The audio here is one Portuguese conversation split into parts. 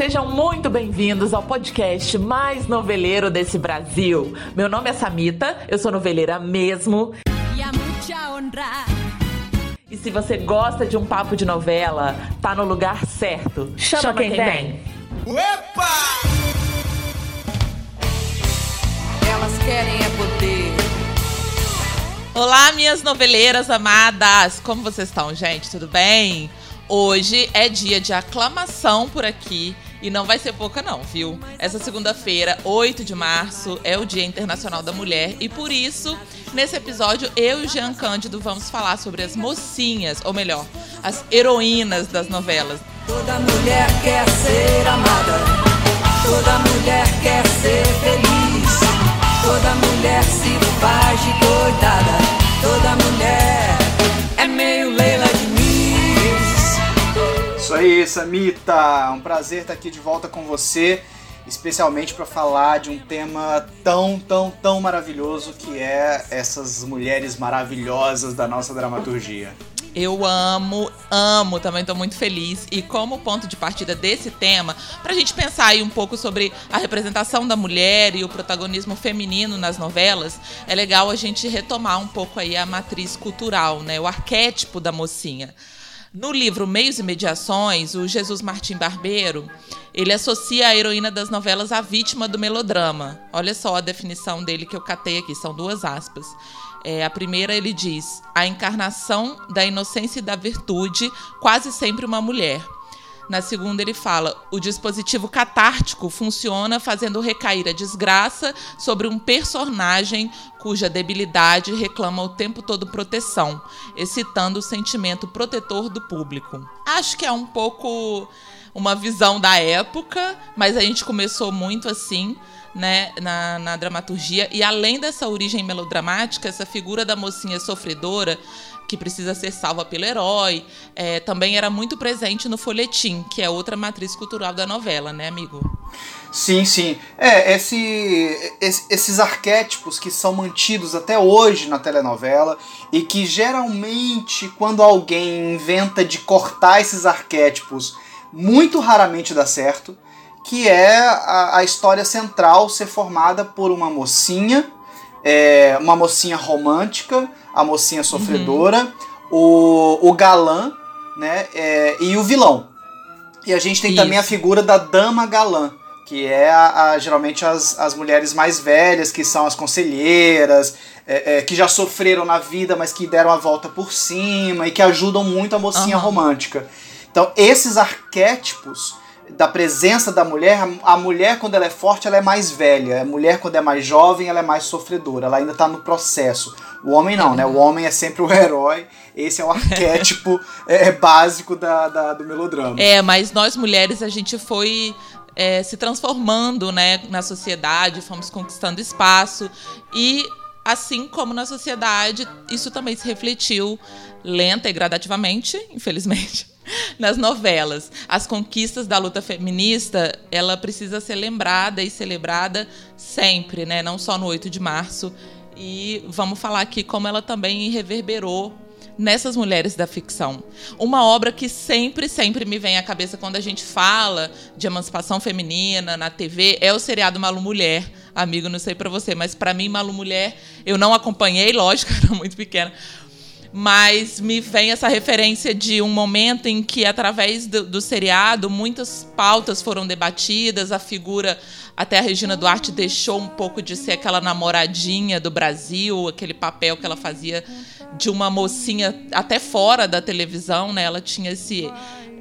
Sejam muito bem-vindos ao podcast mais noveleiro desse Brasil. Meu nome é Samita, eu sou noveleira mesmo. E se você gosta de um papo de novela, tá no lugar certo. Chama, Chama quem, quem vem. vem. Opa! Elas querem é poder. Olá, minhas noveleiras amadas! Como vocês estão, gente? Tudo bem? Hoje é dia de aclamação por aqui e não vai ser pouca, não, viu? Essa segunda-feira, 8 de março, é o Dia Internacional da Mulher e por isso, nesse episódio, eu e Jean Cândido vamos falar sobre as mocinhas, ou melhor, as heroínas das novelas. Toda mulher quer ser amada, toda mulher quer ser feliz, toda mulher se faz de coitada, toda mulher é meio Leila isso aí, Samita! Um prazer estar aqui de volta com você, especialmente para falar de um tema tão, tão, tão maravilhoso que é essas mulheres maravilhosas da nossa dramaturgia. Eu amo, amo, também estou muito feliz. E como ponto de partida desse tema, para a gente pensar aí um pouco sobre a representação da mulher e o protagonismo feminino nas novelas, é legal a gente retomar um pouco aí a matriz cultural, né? O arquétipo da mocinha. No livro Meios e Mediações, o Jesus Martim Barbeiro, ele associa a heroína das novelas à vítima do melodrama. Olha só a definição dele que eu catei aqui, são duas aspas. É, a primeira ele diz: a encarnação da inocência e da virtude, quase sempre uma mulher. Na segunda, ele fala: o dispositivo catártico funciona fazendo recair a desgraça sobre um personagem cuja debilidade reclama o tempo todo proteção, excitando o sentimento protetor do público. Acho que é um pouco uma visão da época, mas a gente começou muito assim. Né, na, na dramaturgia, e além dessa origem melodramática, essa figura da mocinha sofredora que precisa ser salva pelo herói, é, também era muito presente no folhetim, que é outra matriz cultural da novela, né, amigo? Sim, sim. É, esse, esses arquétipos que são mantidos até hoje na telenovela e que geralmente, quando alguém inventa de cortar esses arquétipos, muito raramente dá certo, que é a, a história central ser formada por uma mocinha, é, uma mocinha romântica, a mocinha sofredora, uhum. o, o galã, né? É, e o vilão. E a gente tem Isso. também a figura da dama galã, que é a, a, geralmente as, as mulheres mais velhas, que são as conselheiras, é, é, que já sofreram na vida, mas que deram a volta por cima e que ajudam muito a mocinha uhum. romântica. Então, esses arquétipos da presença da mulher, a mulher quando ela é forte, ela é mais velha. A mulher quando é mais jovem, ela é mais sofredora. Ela ainda está no processo. O homem não, né? O homem é sempre o herói. Esse é o arquétipo é, básico da, da, do melodrama. É, mas nós mulheres, a gente foi é, se transformando né, na sociedade, fomos conquistando espaço. E assim como na sociedade, isso também se refletiu lenta e gradativamente, infelizmente, nas novelas. As conquistas da luta feminista, ela precisa ser lembrada e celebrada sempre, né? Não só no 8 de março. E vamos falar aqui como ela também reverberou nessas mulheres da ficção. Uma obra que sempre, sempre me vem à cabeça quando a gente fala de emancipação feminina na TV é o seriado Malu Mulher. Amigo, não sei para você, mas para mim Malu Mulher eu não acompanhei, lógico, era muito pequena, mas me vem essa referência de um momento em que, através do, do, seriado, muitas pautas foram debatidas, a figura, até a Regina Duarte deixou um pouco de ser aquela namoradinha do Brasil, aquele papel que ela fazia de uma mocinha até fora da televisão, né? Ela tinha esse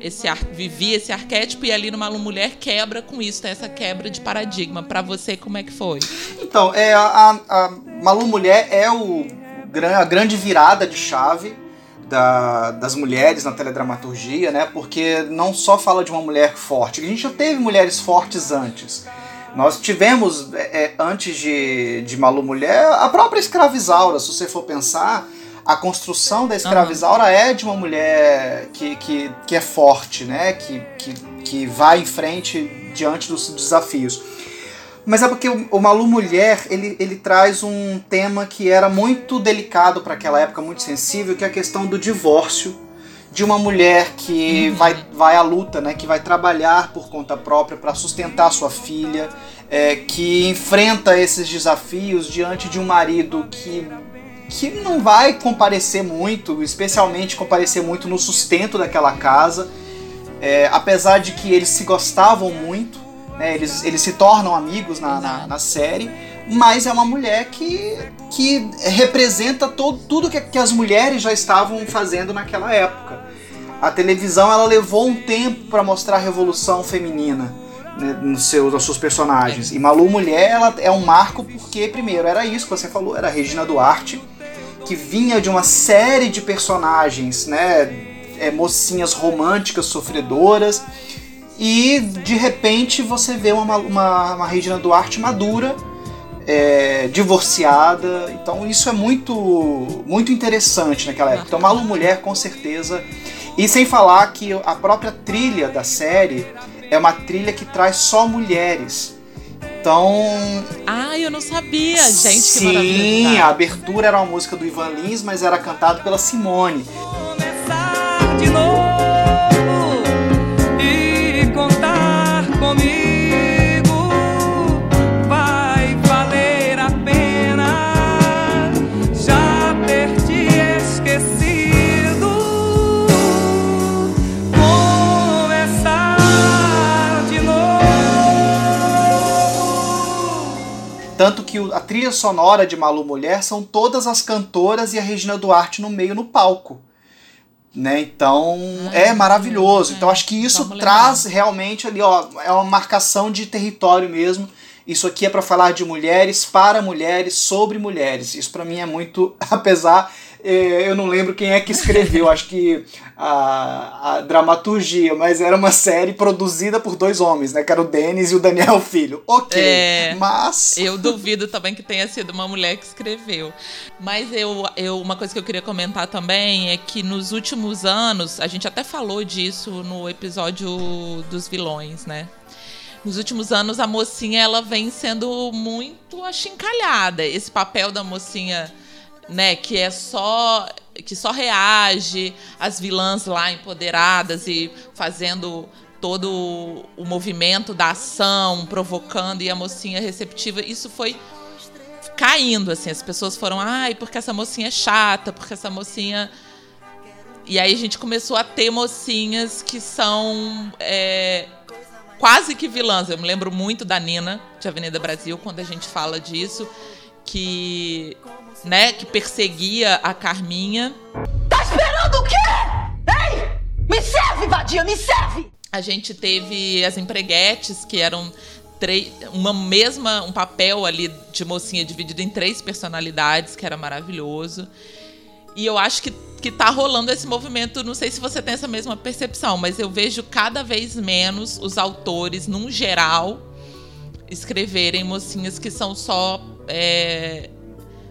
esse vivia esse arquétipo e ali no Malu Mulher quebra com isso, tem essa quebra de paradigma. Para você, como é que foi? Então, é, a, a Malu Mulher é o a grande virada de chave da, das mulheres na teledramaturgia, né? Porque não só fala de uma mulher forte, a gente já teve mulheres fortes antes. Nós tivemos, é, é, antes de, de Malu Mulher, a própria escravizaura, se você for pensar, a construção da escravizaura uhum. é de uma mulher que, que, que é forte, né? Que, que, que vai em frente diante dos desafios. Mas é porque o, Malu Mulher, ele, ele traz um tema que era muito delicado para aquela época, muito sensível, que é a questão do divórcio de uma mulher que uhum. vai, vai à luta, né, que vai trabalhar por conta própria para sustentar sua filha, é, que enfrenta esses desafios diante de um marido que que não vai comparecer muito, especialmente comparecer muito no sustento daquela casa, é, apesar de que eles se gostavam muito, né, eles, eles se tornam amigos na, na, na série mas é uma mulher que, que representa todo, tudo que, que as mulheres já estavam fazendo naquela época. A televisão ela levou um tempo para mostrar a revolução feminina né, nos, seus, nos seus personagens. E Malu Mulher ela é um marco porque, primeiro, era isso que você falou, era Regina Duarte, que vinha de uma série de personagens, né, é, mocinhas românticas, sofredoras, e de repente você vê uma, uma, uma Regina Duarte madura é, divorciada. Então isso é muito, muito interessante naquela época. Então Malu Mulher, com certeza. E sem falar que a própria trilha da série é uma trilha que traz só mulheres. Então. Ah, eu não sabia, gente. Sim, a abertura era uma música do Ivan Lins, mas era cantada pela Simone. Começar de novo trilha sonora de Malu Mulher são todas as cantoras e a Regina Duarte no meio no palco. Né? Então ah, é maravilhoso. É. Então acho que isso traz lembrar. realmente ali, ó, é uma marcação de território mesmo. Isso aqui é para falar de mulheres, para mulheres, sobre mulheres. Isso para mim é muito, apesar eu não lembro quem é que escreveu, acho que a, a, dramaturgia, mas era uma série produzida por dois homens, né? Que era o Denis e o Daniel Filho. Ok, é, mas. Eu duvido também que tenha sido uma mulher que escreveu. Mas eu, eu, uma coisa que eu queria comentar também é que nos últimos anos, a gente até falou disso no episódio dos vilões, né? nos últimos anos a mocinha ela vem sendo muito achincalhada. Esse papel da mocinha né, que é só que só reage às vilãs lá empoderadas e fazendo todo o movimento da ação, provocando e a mocinha receptiva, isso foi caindo assim, as pessoas foram, ai, porque essa mocinha é chata, porque essa mocinha e aí a gente começou a ter mocinhas que são é, quase que vilãs. Eu me lembro muito da Nina de Avenida Brasil quando a gente fala disso, que né, que perseguia a Carminha. Tá esperando o quê? Ei! Me serve, vadia, me serve! A gente teve as empreguetes, que eram uma mesma um papel ali de mocinha dividido em três personalidades, que era maravilhoso. E eu acho que, que tá rolando esse movimento, não sei se você tem essa mesma percepção, mas eu vejo cada vez menos os autores, num geral, escreverem mocinhas que são só é,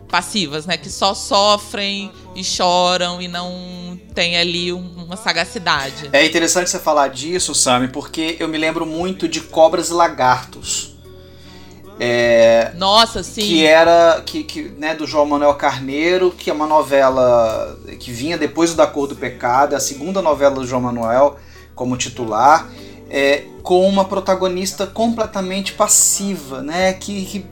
passivas, né? Que só sofrem e choram e não tem ali uma sagacidade. É interessante você falar disso, Sami, porque eu me lembro muito de Cobras e Lagartos. É, Nossa, sim. Que era que, que, né, do João Manuel Carneiro, que é uma novela que vinha depois do Da Cor do Pecado, é a segunda novela do João Manuel como titular é, com uma protagonista completamente passiva, né? Que, que,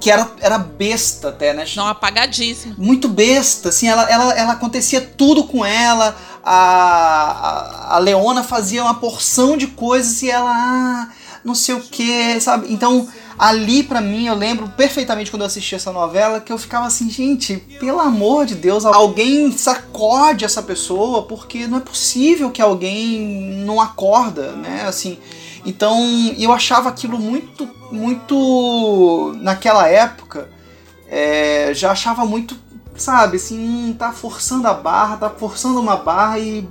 que era, era besta até, né? Não, apagadíssima. Muito besta, assim, ela, ela, ela acontecia tudo com ela. A, a, a Leona fazia uma porção de coisas e ela, ah, não sei o que, sabe? Então ali para mim eu lembro perfeitamente quando eu assisti essa novela que eu ficava assim, gente, pelo amor de Deus, alguém sacode essa pessoa porque não é possível que alguém não acorda, né? Assim, então eu achava aquilo muito, muito naquela época, é, já achava muito, sabe, assim, hum, tá forçando a barra, tá forçando uma barra e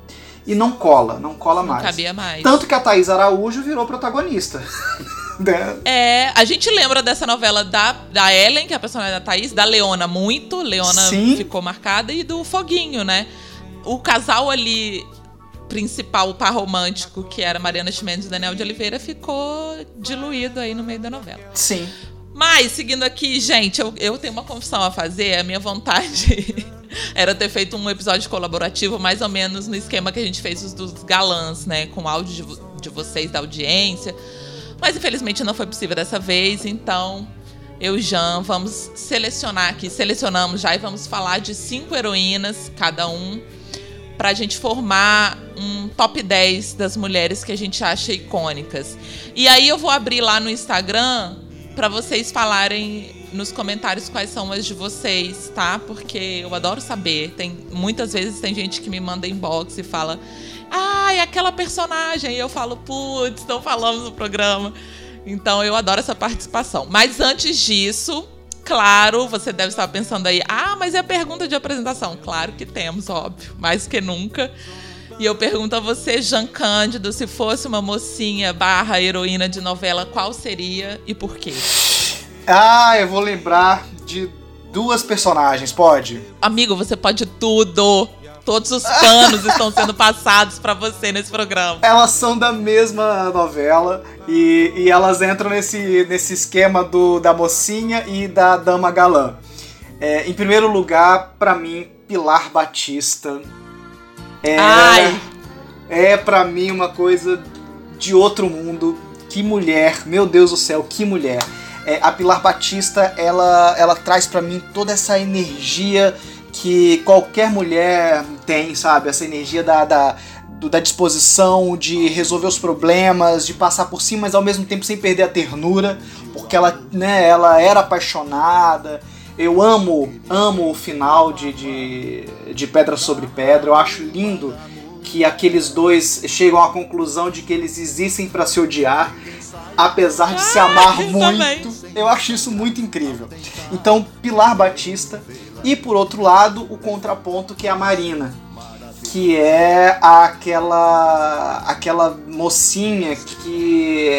e não cola, não cola não mais. Cabia mais. Tanto que a Thaís Araújo virou protagonista. Né? É, a gente lembra dessa novela da, da Ellen, que é a personagem da Thaís, da Leona muito, Leona Sim. ficou marcada, e do Foguinho, né? O casal ali principal, o par romântico, que era Mariana Chimenez e Daniel de Oliveira, ficou diluído aí no meio da novela. Sim. Mas, seguindo aqui, gente, eu, eu tenho uma confissão a fazer, a minha vontade era ter feito um episódio colaborativo, mais ou menos no esquema que a gente fez os dos galãs, né? Com áudio de, de vocês, da audiência. Mas infelizmente não foi possível dessa vez, então eu e Jean vamos selecionar aqui, selecionamos já e vamos falar de cinco heroínas, cada um, para a gente formar um top 10 das mulheres que a gente acha icônicas. E aí eu vou abrir lá no Instagram para vocês falarem nos comentários quais são as de vocês, tá? Porque eu adoro saber. Tem muitas vezes tem gente que me manda inbox e fala: "Ah, é aquela personagem". E eu falo: "Putz, não falamos no programa". Então eu adoro essa participação. Mas antes disso, claro, você deve estar pensando aí: "Ah, mas é a pergunta de apresentação". Claro que temos, óbvio, mais que nunca. E eu pergunto a você, Jean Cândido, se fosse uma mocinha barra heroína de novela, qual seria e por quê? Ah, eu vou lembrar de duas personagens, pode? Amigo, você pode tudo. Todos os panos estão sendo passados para você nesse programa. Elas são da mesma novela e, e elas entram nesse, nesse esquema do, da mocinha e da dama galã. É, em primeiro lugar, para mim, Pilar Batista. É, Ai. é para mim uma coisa de outro mundo. Que mulher, meu Deus do céu, que mulher. É, a Pilar Batista, ela, ela traz para mim toda essa energia que qualquer mulher tem, sabe? Essa energia da, da, da disposição de resolver os problemas, de passar por cima, mas ao mesmo tempo sem perder a ternura, porque ela, né, ela era apaixonada. Eu amo, amo o final de, de, de Pedra sobre Pedra. Eu acho lindo que aqueles dois chegam à conclusão de que eles existem para se odiar, apesar de se amar eu muito. também. Eu acho isso muito incrível. Então, Pilar Batista e por outro lado, o contraponto que é a Marina, que é aquela aquela mocinha que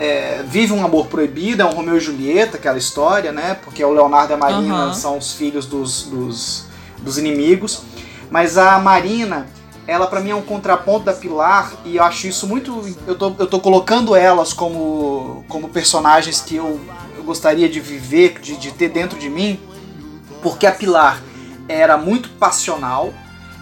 é, vive um amor proibido, é um Romeu e Julieta, aquela história, né? Porque o Leonardo e a Marina Aham. são os filhos dos, dos, dos inimigos. Mas a Marina, ela pra mim é um contraponto da Pilar e eu acho isso muito. Eu tô, eu tô colocando elas como, como personagens que eu, eu gostaria de viver, de, de ter dentro de mim, porque a Pilar era muito passional,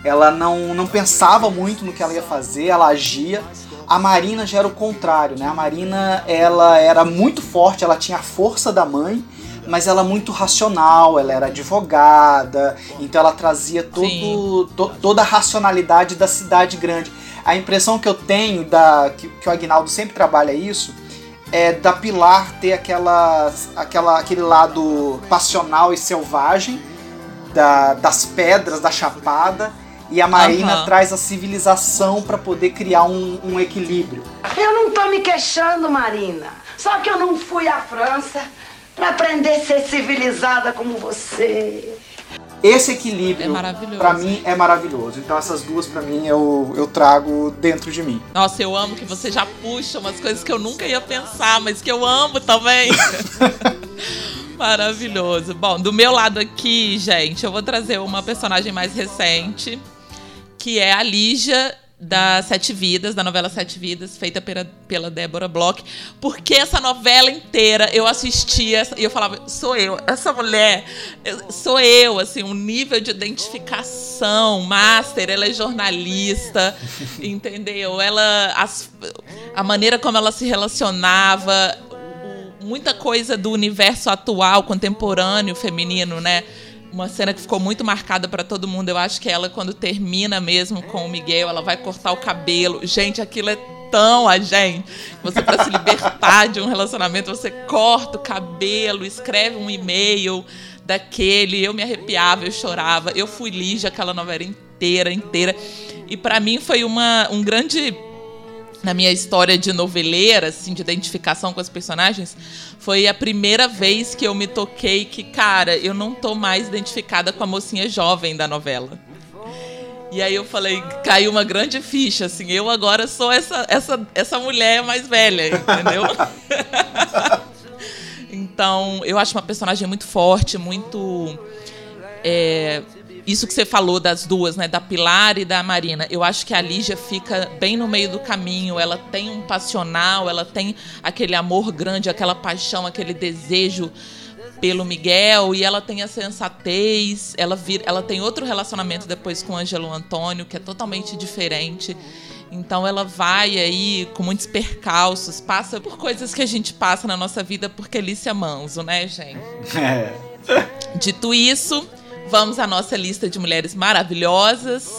ela não, não pensava muito no que ela ia fazer, ela agia. A Marina já era o contrário, né? A Marina ela era muito forte, ela tinha a força da mãe, mas ela muito racional, ela era advogada, então ela trazia todo, to- toda a racionalidade da cidade grande. A impressão que eu tenho da que, que o Agnaldo sempre trabalha isso é da Pilar ter aquela, aquela, aquele lado passional e selvagem da- das pedras, da chapada, e a Marina Aham. traz a civilização para poder criar um, um equilíbrio. Eu não tô me queixando, Marina. Só que eu não fui à França pra aprender a ser civilizada como você. Esse É equilíbrio, maravilhoso. pra mim, é maravilhoso. Então essas duas, pra mim, eu, eu trago dentro de mim. Nossa, eu amo que você já puxa umas coisas que eu nunca ia pensar, mas que eu amo também. Maravilhoso. Bom, do meu lado aqui, gente, eu vou trazer uma personagem mais recente, que é a Lígia da Sete Vidas, da novela Sete Vidas, feita pela, pela Débora Bloch. Porque essa novela inteira eu assistia e eu falava, sou eu, essa mulher, sou eu, assim, um nível de identificação master, ela é jornalista, entendeu? Ela, as- a maneira como ela se relacionava, muita coisa do universo atual, contemporâneo, feminino, né? Uma cena que ficou muito marcada pra todo mundo. Eu acho que ela, quando termina mesmo com o Miguel, ela vai cortar o cabelo. Gente, aquilo é tão a gente. Você, pra se libertar de um relacionamento, você corta o cabelo, escreve um e-mail daquele. Eu me arrepiava, eu chorava. Eu fui Lígia aquela novela inteira, inteira. E pra mim foi uma, um grande na minha história de noveleira, assim, de identificação com os personagens, foi a primeira vez que eu me toquei que, cara, eu não tô mais identificada com a mocinha jovem da novela. E aí eu falei, caiu uma grande ficha, assim, eu agora sou essa, essa, essa mulher mais velha, entendeu? então, eu acho uma personagem muito forte, muito. é, isso que você falou das duas, né? Da Pilar e da Marina. Eu acho que a Lígia fica bem no meio do caminho. Ela tem um passional, ela tem aquele amor grande, aquela paixão, aquele desejo pelo Miguel e ela tem a sensatez, ela ela tem outro relacionamento depois com o Ângelo Antônio, que é totalmente diferente. Então ela vai aí com muitos percalços, passa por coisas que a gente passa na nossa vida por Kelícia Manso, né, gente? É. Dito isso, vamos à nossa lista de mulheres maravilhosas.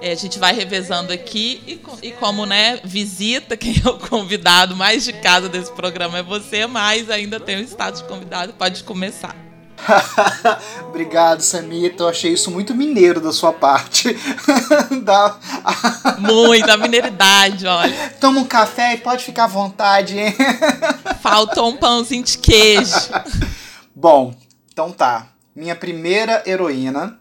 É, a gente vai revezando aqui e, e, como né, visita, quem é o convidado mais de casa desse programa é você, mas ainda tem o status de convidado, pode começar. Obrigado, Samita. Eu achei isso muito mineiro da sua parte. da... Muita mineiridade, olha. Toma um café e pode ficar à vontade, hein? Faltou um pãozinho de queijo. Bom, então tá. Minha primeira heroína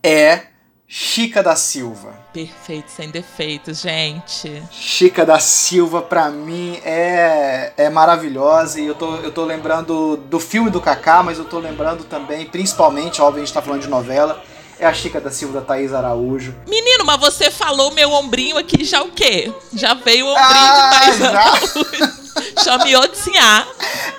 é Chica da Silva. Perfeito, sem defeitos, gente. Chica da Silva, pra mim, é, é maravilhosa. E eu tô, eu tô lembrando do filme do Kaká, mas eu tô lembrando também, principalmente, óbvio, a gente tá falando de novela, é a Chica da Silva da Thaís Araújo. Menino, mas você falou meu ombrinho aqui já o quê? Já veio o ombrinho ah, de Thaís? Araújo. Chameou de sinhar.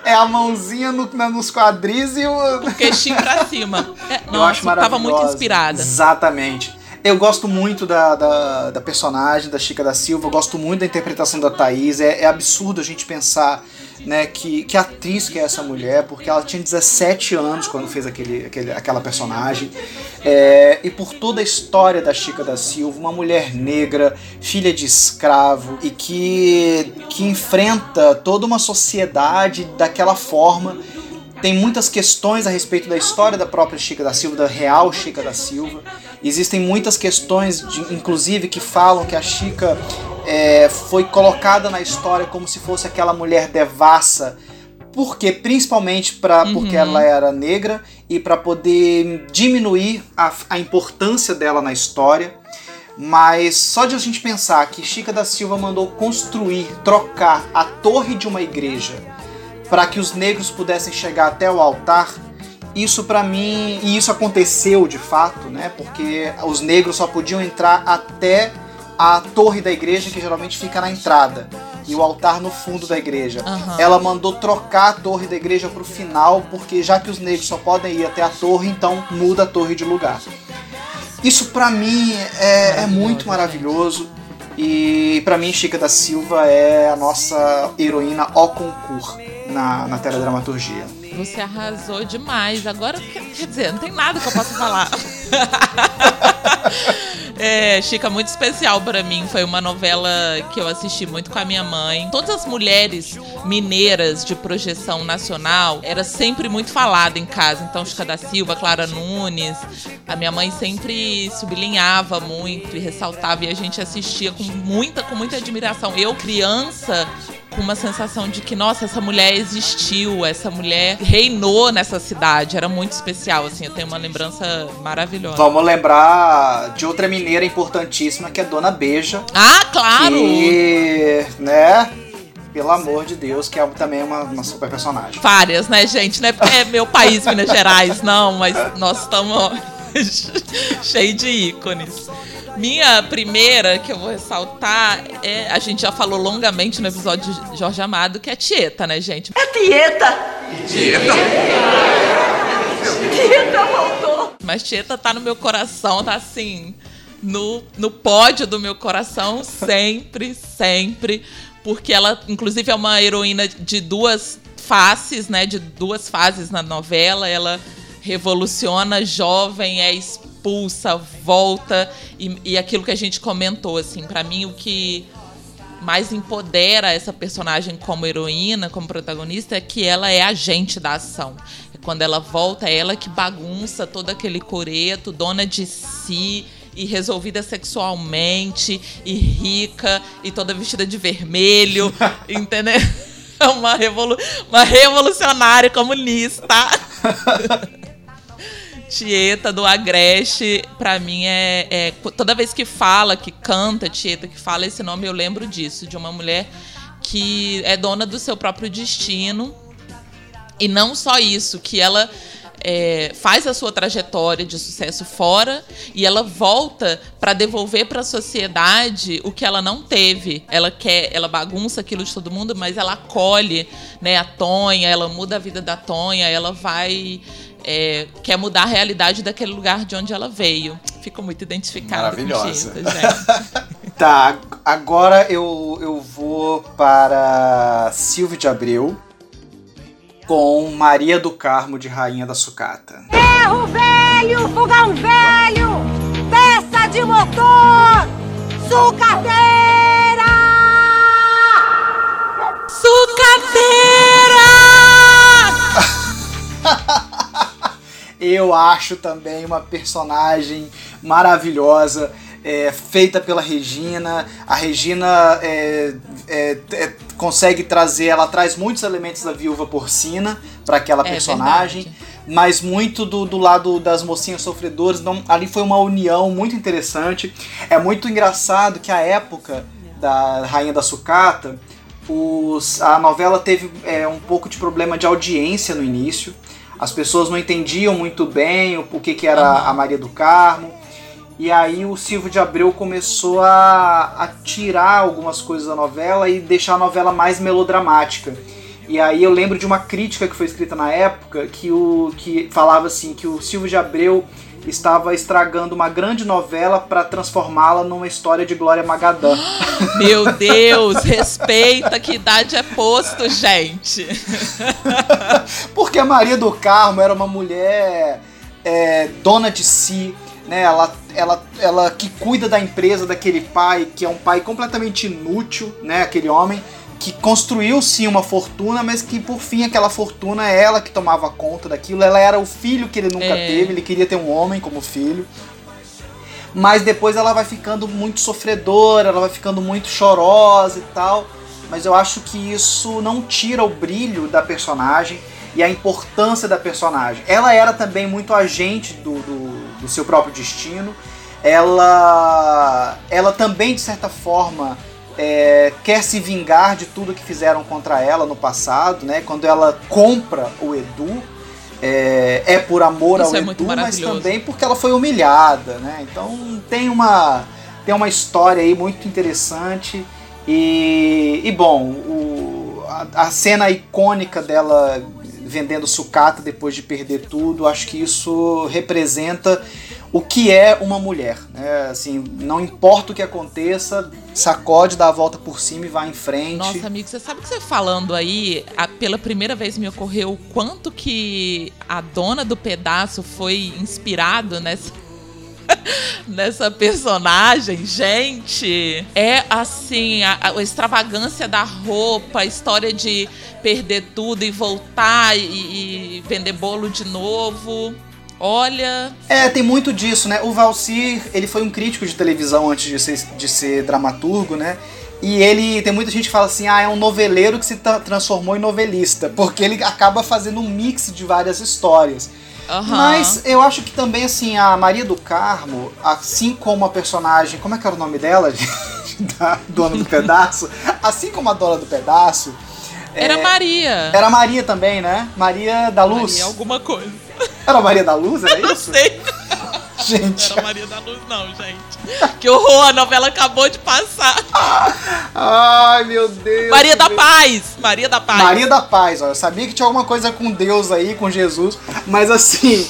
É a mãozinha no, nos quadris e o. O queixinho pra cima. É, eu nossa, acho tava muito inspirada. Exatamente. Eu gosto muito da, da, da, personagem, da Chica da Silva, eu gosto muito da interpretação da Thaís. É, é absurdo a gente pensar né, que, que atriz que é essa mulher, porque ela tinha 17 anos quando fez aquele, aquele, aquela personagem. É, e por toda a história da Chica da Silva, uma mulher negra, filha de escravo, e que, que enfrenta toda uma sociedade daquela forma tem muitas questões a respeito da história da própria Chica da Silva, da real Chica da Silva. Existem muitas questões, de, inclusive, que falam que a Chica é, foi colocada na história como se fosse aquela mulher devassa, porque principalmente pra, uhum. porque ela era negra e para poder diminuir a, a importância dela na história. Mas só de a gente pensar que Chica da Silva mandou construir, trocar a torre de uma igreja para que os negros pudessem chegar até o altar. Isso para mim, e isso aconteceu de fato, né? Porque os negros só podiam entrar até a torre da igreja, que geralmente fica na entrada, e o altar no fundo da igreja. Uhum. Ela mandou trocar a torre da igreja para o final, porque já que os negros só podem ir até a torre, então muda a torre de lugar. Isso para mim é, é, muito maravilhoso. E para mim, Chica da Silva é a nossa heroína ao concurso na, na teledramaturgia. Você arrasou demais. Agora, quer dizer, não tem nada que eu possa falar. é, Chica, muito especial para mim. Foi uma novela que eu assisti muito com a minha mãe. Todas as mulheres mineiras de projeção nacional era sempre muito falada em casa. Então, Chica da Silva, Clara Nunes. A minha mãe sempre sublinhava muito e ressaltava e a gente assistia com muita, com muita admiração. Eu, criança, com uma sensação de que, nossa, essa mulher existiu, essa mulher reinou nessa cidade. Era muito especial, assim, eu tenho uma lembrança maravilhosa. Vamos lembrar de outra mineira importantíssima, que é Dona Beija. Ah, claro! Que, né, pelo amor de Deus, que é também uma, uma super personagem. Várias, né, gente? Não é porque é meu país, Minas Gerais, não, mas nós estamos cheio de ícones. Minha primeira que eu vou ressaltar é. A gente já falou longamente no episódio de Jorge Amado, que é Tieta, né, gente? É Tieta! Tieta! Tieta voltou! Mas Tieta tá no meu coração, tá assim. No, no pódio do meu coração, sempre, sempre. Porque ela, inclusive, é uma heroína de duas faces, né? De duas fases na novela. Ela revoluciona jovem, é expulsa, volta e, e aquilo que a gente comentou, assim, para mim o que mais empodera essa personagem como heroína, como protagonista, é que ela é agente da ação. É quando ela volta, é ela que bagunça todo aquele coreto, dona de si e resolvida sexualmente e rica e toda vestida de vermelho, entendeu? É uma, revolu uma revolucionária comunista. Tieta do Agreste, pra mim é, é, Toda vez que fala, que canta Tieta, que fala esse nome, eu lembro disso, de uma mulher que é dona do seu próprio destino. E não só isso, que ela é, faz a sua trajetória de sucesso fora e ela volta para devolver para a sociedade o que ela não teve. Ela quer, ela bagunça aquilo de todo mundo, mas ela acolhe, né, a Tonha, ela muda a vida da Tonha, ela vai é, quer mudar a realidade daquele lugar de onde ela veio. Fico muito identificada Maravilhosa. com gente. tá, agora eu, eu vou para Silvio de Abreu com Maria do Carmo de Rainha da Sucata. Ferro velho, fogão velho, peça de motor, sucateira! Sucateira! eu acho também uma personagem maravilhosa. É, feita pela Regina. A Regina é, é, é consegue trazer, ela traz muitos elementos da viúva porcina para aquela é personagem, verdade. mas muito do, do lado das mocinhas sofredoras. Então, ali foi uma união muito interessante. É muito engraçado que a época da Rainha da Sucata, os, a novela teve é, um pouco de problema de audiência no início. As pessoas não entendiam muito bem o, que, que era a Maria do Carmo. E aí o Silvio de Abreu começou a, a tirar algumas coisas da novela e deixar a novela mais melodramática. E aí eu lembro de uma crítica que foi escrita na época que, o, que falava assim que o Silvio de Abreu estava estragando uma grande novela para transformá-la numa história de Glória Magadã. Meu Deus, respeita que idade é posto, gente. Porque a Maria do Carmo era uma mulher é, dona de si, né? Ela, ela, ela que cuida da empresa daquele pai, que é um pai completamente inútil, né? Aquele homem que construiu sim uma fortuna, mas que por fim aquela fortuna é ela que tomava conta daquilo. Ela era o filho que ele nunca é. teve, ele queria ter um homem como filho. Mas depois ela vai ficando muito sofredora, ela vai ficando muito chorosa e tal. Mas eu acho que isso não tira o brilho da personagem e a importância da personagem. Ela era também muito agente do, do, do seu próprio destino. Ela, ela também, de certa forma, é, quer se vingar de tudo que fizeram contra ela no passado, né? Quando ela compra o Edu, é, é por amor Isso ao é Edu, mas também porque ela foi humilhada, né? Então tem uma tem uma história aí muito interessante e, e bom, o, a, a cena icônica dela vendendo sucata depois de perder tudo, acho que isso representa o que é uma mulher. Né? Assim, não importa o que aconteça, sacode, dá a volta por cima e vai em frente. Nossa, amigo, você sabe que você falando aí, a, pela primeira vez me ocorreu o quanto que a dona do pedaço foi inspirado nessa nessa personagem, gente, é assim, a, a, extravagância da roupa, a história de perder tudo e voltar e, e vender bolo de novo. Olha. É, tem muito disso, né? O Valsir, ele foi um crítico de televisão antes de ser, de ser dramaturgo, né? E ele, tem muita gente que fala assim, ah, é um noveleiro que se transformou em novelista, porque ele acaba fazendo um mix de várias histórias. Uhum. Mas eu acho que também, assim, a Maria do Carmo, assim como a personagem, como é que era o nome dela? da dona do pedaço, assim como a dona do pedaço. Era é, Maria. Era Maria também, né? Maria da Luz. Maria alguma coisa. Era Maria da Luz, era isso? Não sei. Gente. Não era Maria da Luz, não, gente. Que horror, a novela acabou de passar. Ai, meu Deus. Maria da Deus. Paz. Maria da Paz. Maria da Paz, ó. Eu sabia que tinha alguma coisa com Deus aí, com Jesus. Mas assim.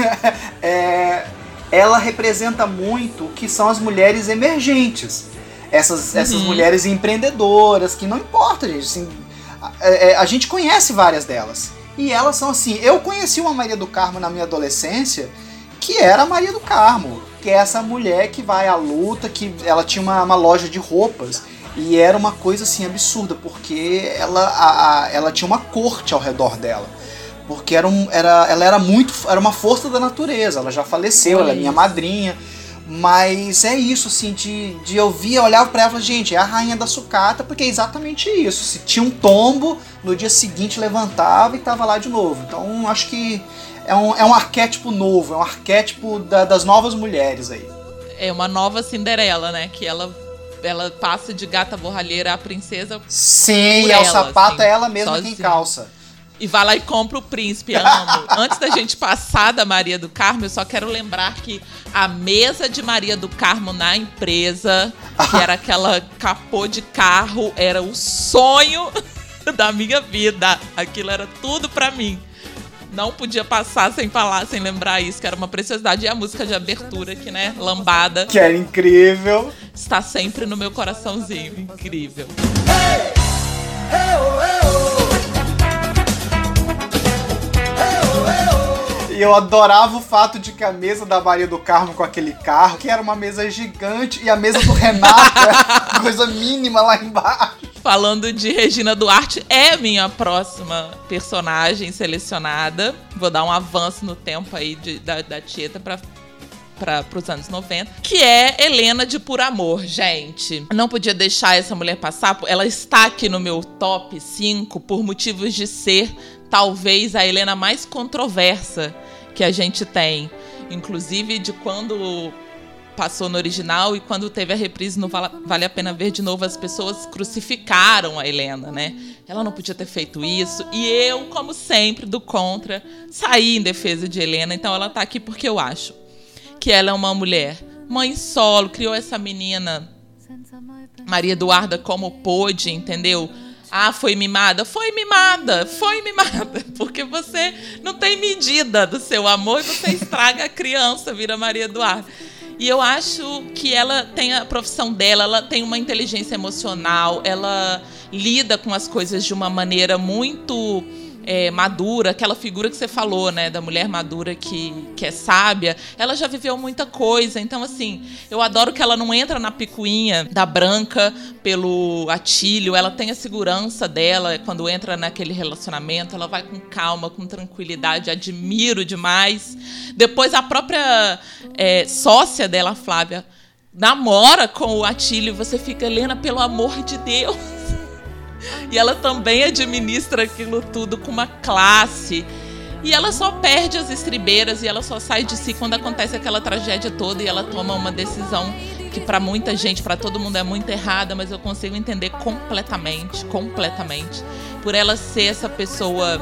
é, ela representa muito o que são as mulheres emergentes. Essas, uhum. essas mulheres empreendedoras, que não importa, gente. Assim, a, é, a, a gente conhece várias delas. E elas são assim. Eu conheci uma Maria do Carmo na minha adolescência, que era a Maria do Carmo, que é essa mulher que vai à luta, que ela tinha uma, uma loja de roupas. E era uma coisa assim absurda, porque ela, a, a, ela tinha uma corte ao redor dela. Porque era, um, era, ela era muito. Era uma força da natureza. Ela já faleceu, ela é minha madrinha. Mas é isso, assim, de, de eu via, olhava pra ela e falava, gente, é a rainha da sucata, porque é exatamente isso. Se tinha um tombo, no dia seguinte levantava e tava lá de novo. Então acho que é um, é um arquétipo novo, é um arquétipo da, das novas mulheres aí. É uma nova Cinderela, né? Que ela ela passa de gata borralheira a princesa. Sim, é o sapato assim, é ela mesma sozinha. quem calça. E vai lá e compra o príncipe, amo. Antes da gente passar da Maria do Carmo, eu só quero lembrar que a mesa de Maria do Carmo na empresa, que era aquela capô de carro, era o sonho da minha vida. Aquilo era tudo para mim. Não podia passar sem falar, sem lembrar isso, que era uma preciosidade. E a música de abertura, que, né? Lambada. Que era incrível. Está sempre no meu coraçãozinho. Incrível. Hey! Hey, oh, hey, oh. E eu adorava o fato de que a mesa da Maria do Carmo com aquele carro, que era uma mesa gigante, e a mesa do Renato era coisa mínima lá embaixo. Falando de Regina Duarte, é minha próxima personagem selecionada. Vou dar um avanço no tempo aí de, da, da Tieta pra para os anos 90, que é Helena de Por Amor, gente. Não podia deixar essa mulher passar, ela está aqui no meu top 5 por motivos de ser talvez a Helena mais controversa que a gente tem, inclusive de quando passou no original e quando teve a reprise no Vale a Pena Ver de novo, as pessoas crucificaram a Helena, né? Ela não podia ter feito isso. E eu, como sempre, do contra, saí em defesa de Helena. Então ela tá aqui porque eu acho que ela é uma mulher mãe solo, criou essa menina Maria Eduarda como pôde, entendeu? Ah, foi mimada? Foi mimada, foi mimada. Porque você não tem medida do seu amor e você estraga a criança, vira Maria Eduarda. E eu acho que ela tem a profissão dela, ela tem uma inteligência emocional, ela lida com as coisas de uma maneira muito é, madura, aquela figura que você falou, né, da mulher madura que, que é sábia, ela já viveu muita coisa. Então, assim, eu adoro que ela não entra na picuinha da branca pelo atilho, ela tem a segurança dela. Quando entra naquele relacionamento, ela vai com calma, com tranquilidade, admiro demais. Depois, a própria é, sócia dela, Flávia, namora com o Atílio, você fica, Helena, pelo amor de Deus e ela também administra aquilo tudo com uma classe. E ela só perde as estribeiras e ela só sai de si quando acontece aquela tragédia toda e ela toma uma decisão que para muita gente, para todo mundo é muito errada, mas eu consigo entender completamente, completamente. Por ela ser essa pessoa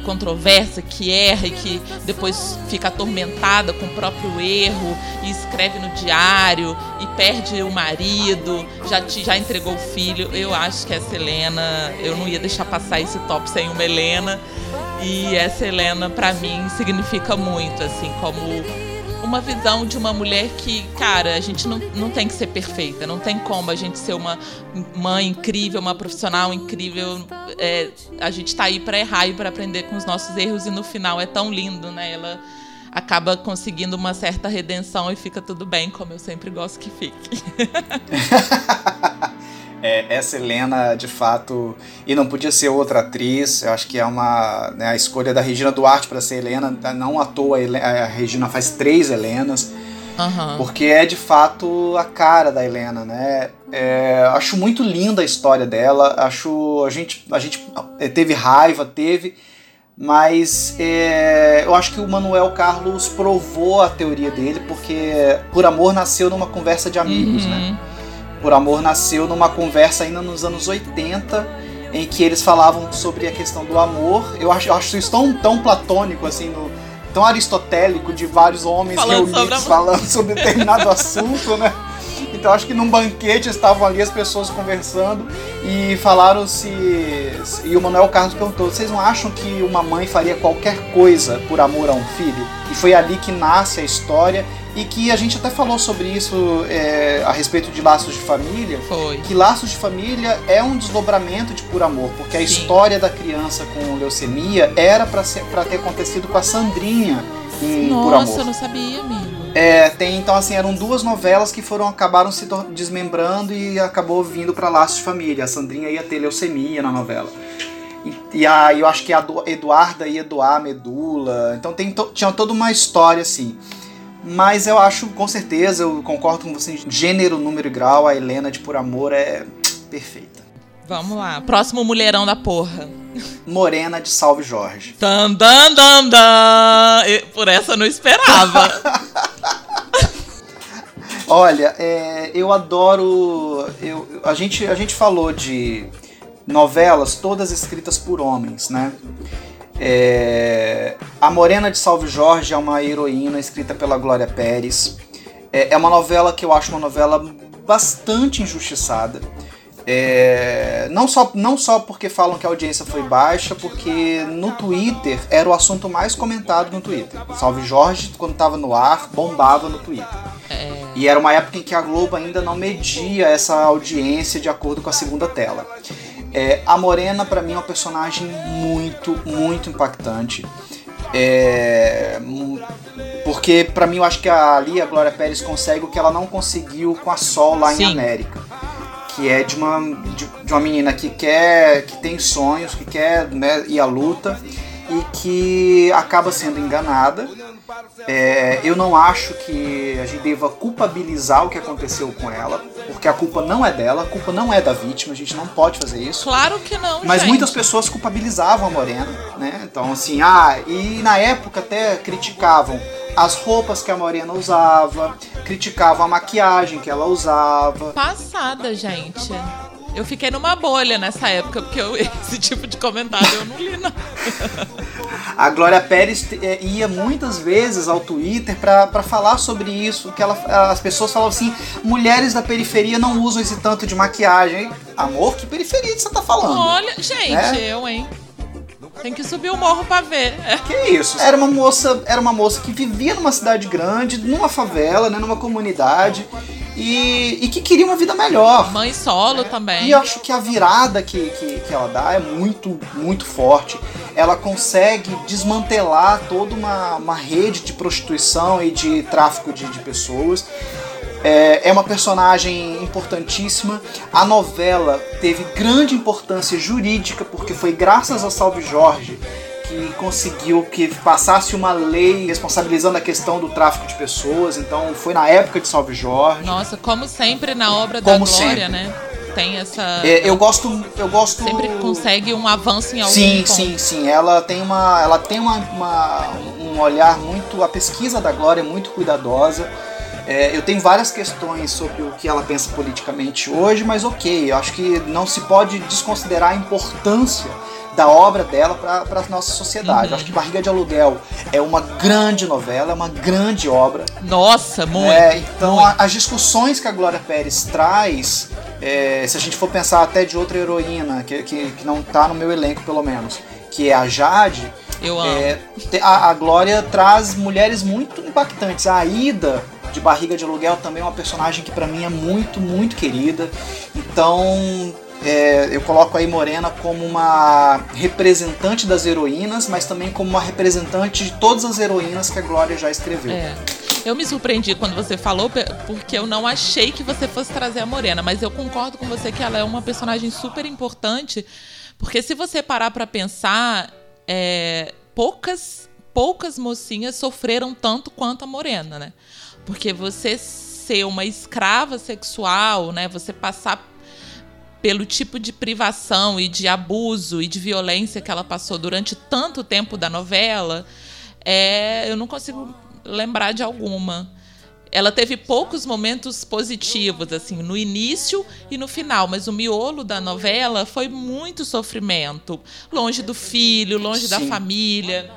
controversa, que erra e que depois fica atormentada com o próprio erro e escreve no diário e perde o marido, já, te, já entregou o filho. Eu acho que essa Helena, eu não ia deixar passar esse top sem uma Helena. E essa Helena, para mim, significa muito, assim, como uma visão de uma mulher que, cara, a gente não, não tem que ser perfeita, não tem como a gente ser uma mãe incrível, uma profissional incrível. É, a gente tá aí para errar e para aprender com os nossos erros e no final é tão lindo, né? Ela acaba conseguindo uma certa redenção e fica tudo bem, como eu sempre gosto que fique. É, essa Helena, de fato, e não podia ser outra atriz. Eu acho que é uma né, a escolha da Regina Duarte para ser Helena. Não à toa a Regina faz três Helenas, uhum. porque é de fato a cara da Helena, né? É, acho muito linda a história dela. Acho a gente a gente é, teve raiva, teve, mas é, eu acho que o Manuel Carlos provou a teoria dele, porque Por Amor nasceu numa conversa de amigos, né? uhum. né? Por Amor nasceu numa conversa ainda nos anos 80, em que eles falavam sobre a questão do amor. Eu acho, eu acho isso tão, tão platônico, assim, no, tão aristotélico, de vários homens falando reunidos sobre falando sobre determinado assunto, né? Então acho que num banquete estavam ali as pessoas conversando e falaram se. E o Manuel Carlos perguntou: vocês não acham que uma mãe faria qualquer coisa por amor a um filho? E foi ali que nasce a história e que a gente até falou sobre isso é, a respeito de Laços de Família. Foi. Que Laços de Família é um desdobramento de Por Amor, porque a Sim. história da criança com leucemia era para ter acontecido com a Sandrinha em Nossa, Por Amor. Nossa, eu não sabia, amigo. É, tem então assim, eram duas novelas que foram acabaram se desmembrando e acabou vindo para Laços de Família. A Sandrinha ia ter leucemia na novela. E, e a, eu acho que a Eduarda ia doar medula. Então tem to, tinha toda uma história assim. Mas eu acho, com certeza, eu concordo com você, gênero, número e grau, a Helena de Por Amor é perfeita. Vamos lá. Próximo mulherão da porra. Morena de Salve Jorge. Dan, dan, dan, dan. Por essa eu não esperava. Olha, é, eu adoro. Eu, a, gente, a gente falou de novelas todas escritas por homens, né? É, a Morena de Salve Jorge é uma heroína escrita pela Glória Pérez. É, é uma novela que eu acho uma novela bastante injustiçada. É, não, só, não só porque falam que a audiência foi baixa, porque no Twitter era o assunto mais comentado no Twitter. Salve Jorge, quando estava no ar, bombava no Twitter. É. E era uma época em que a Globo ainda não media essa audiência de acordo com a segunda tela. É, a Morena, para mim, é um personagem muito, muito impactante. É, porque para mim eu acho que ali a Glória Pérez consegue o que ela não conseguiu com a Sol lá Sim. em América que é de uma, de, de, uma menina que quer, que tem sonhos, que quer né, ir à luta e que acaba sendo enganada. É, eu não acho que a gente deva culpabilizar o que aconteceu com ela, porque a culpa não é dela, a culpa não é da vítima, a gente não pode fazer isso. Claro que não. Mas gente. muitas pessoas culpabilizavam a Morena, né? Então, assim, ah, e na época até criticavam as roupas que a Morena usava, criticavam a maquiagem que ela usava. Passada, gente. Eu fiquei numa bolha nessa época, porque eu, esse tipo de comentário eu não li, não. A Glória Pérez é, ia muitas vezes ao Twitter para falar sobre isso, que ela, as pessoas falavam assim, mulheres da periferia não usam esse tanto de maquiagem. Amor, que periferia que você tá falando? Olha, gente, né? eu, hein? Tem que subir o morro pra ver. Que isso? Era uma moça, era uma moça que vivia numa cidade grande, numa favela, né, numa comunidade. E, e que queria uma vida melhor. Mãe solo também. E eu acho que a virada que, que, que ela dá é muito, muito forte. Ela consegue desmantelar toda uma, uma rede de prostituição e de tráfico de, de pessoas. É, é uma personagem importantíssima. A novela teve grande importância jurídica, porque foi graças a Salve Jorge que conseguiu que passasse uma lei responsabilizando a questão do tráfico de pessoas. Então foi na época de Salve Jorge. Nossa, como sempre na obra como da Glória, sempre. né? Tem essa. É, eu gosto, eu gosto. Sempre consegue um avanço em algum Sim, ponto. sim, sim. Ela tem uma, ela tem uma, uma, um olhar muito, a pesquisa da Glória é muito cuidadosa. É, eu tenho várias questões sobre o que ela pensa politicamente hoje, mas ok, eu acho que não se pode desconsiderar a importância da obra dela para a nossa sociedade. Uhum. Acho que Barriga de Aluguel é uma grande novela, é uma grande obra. Nossa, muito. É, então muito. As discussões que a Glória Pérez traz, é, se a gente for pensar até de outra heroína, que, que, que não está no meu elenco pelo menos, que é a Jade. Eu amo. É, a, a Glória traz mulheres muito impactantes. A Ida de Barriga de Aluguel também é uma personagem que para mim é muito, muito querida. Então, é, eu coloco aí Morena como uma representante das heroínas, mas também como uma representante de todas as heroínas que a Glória já escreveu. É. Eu me surpreendi quando você falou, porque eu não achei que você fosse trazer a Morena, mas eu concordo com você que ela é uma personagem super importante, porque se você parar para pensar, é, poucas poucas mocinhas sofreram tanto quanto a Morena, né? Porque você ser uma escrava sexual, né? Você passar pelo tipo de privação e de abuso e de violência que ela passou durante tanto tempo da novela, é, eu não consigo lembrar de alguma. Ela teve poucos momentos positivos, assim, no início e no final, mas o miolo da novela foi muito sofrimento. Longe do filho, longe Sim. da família.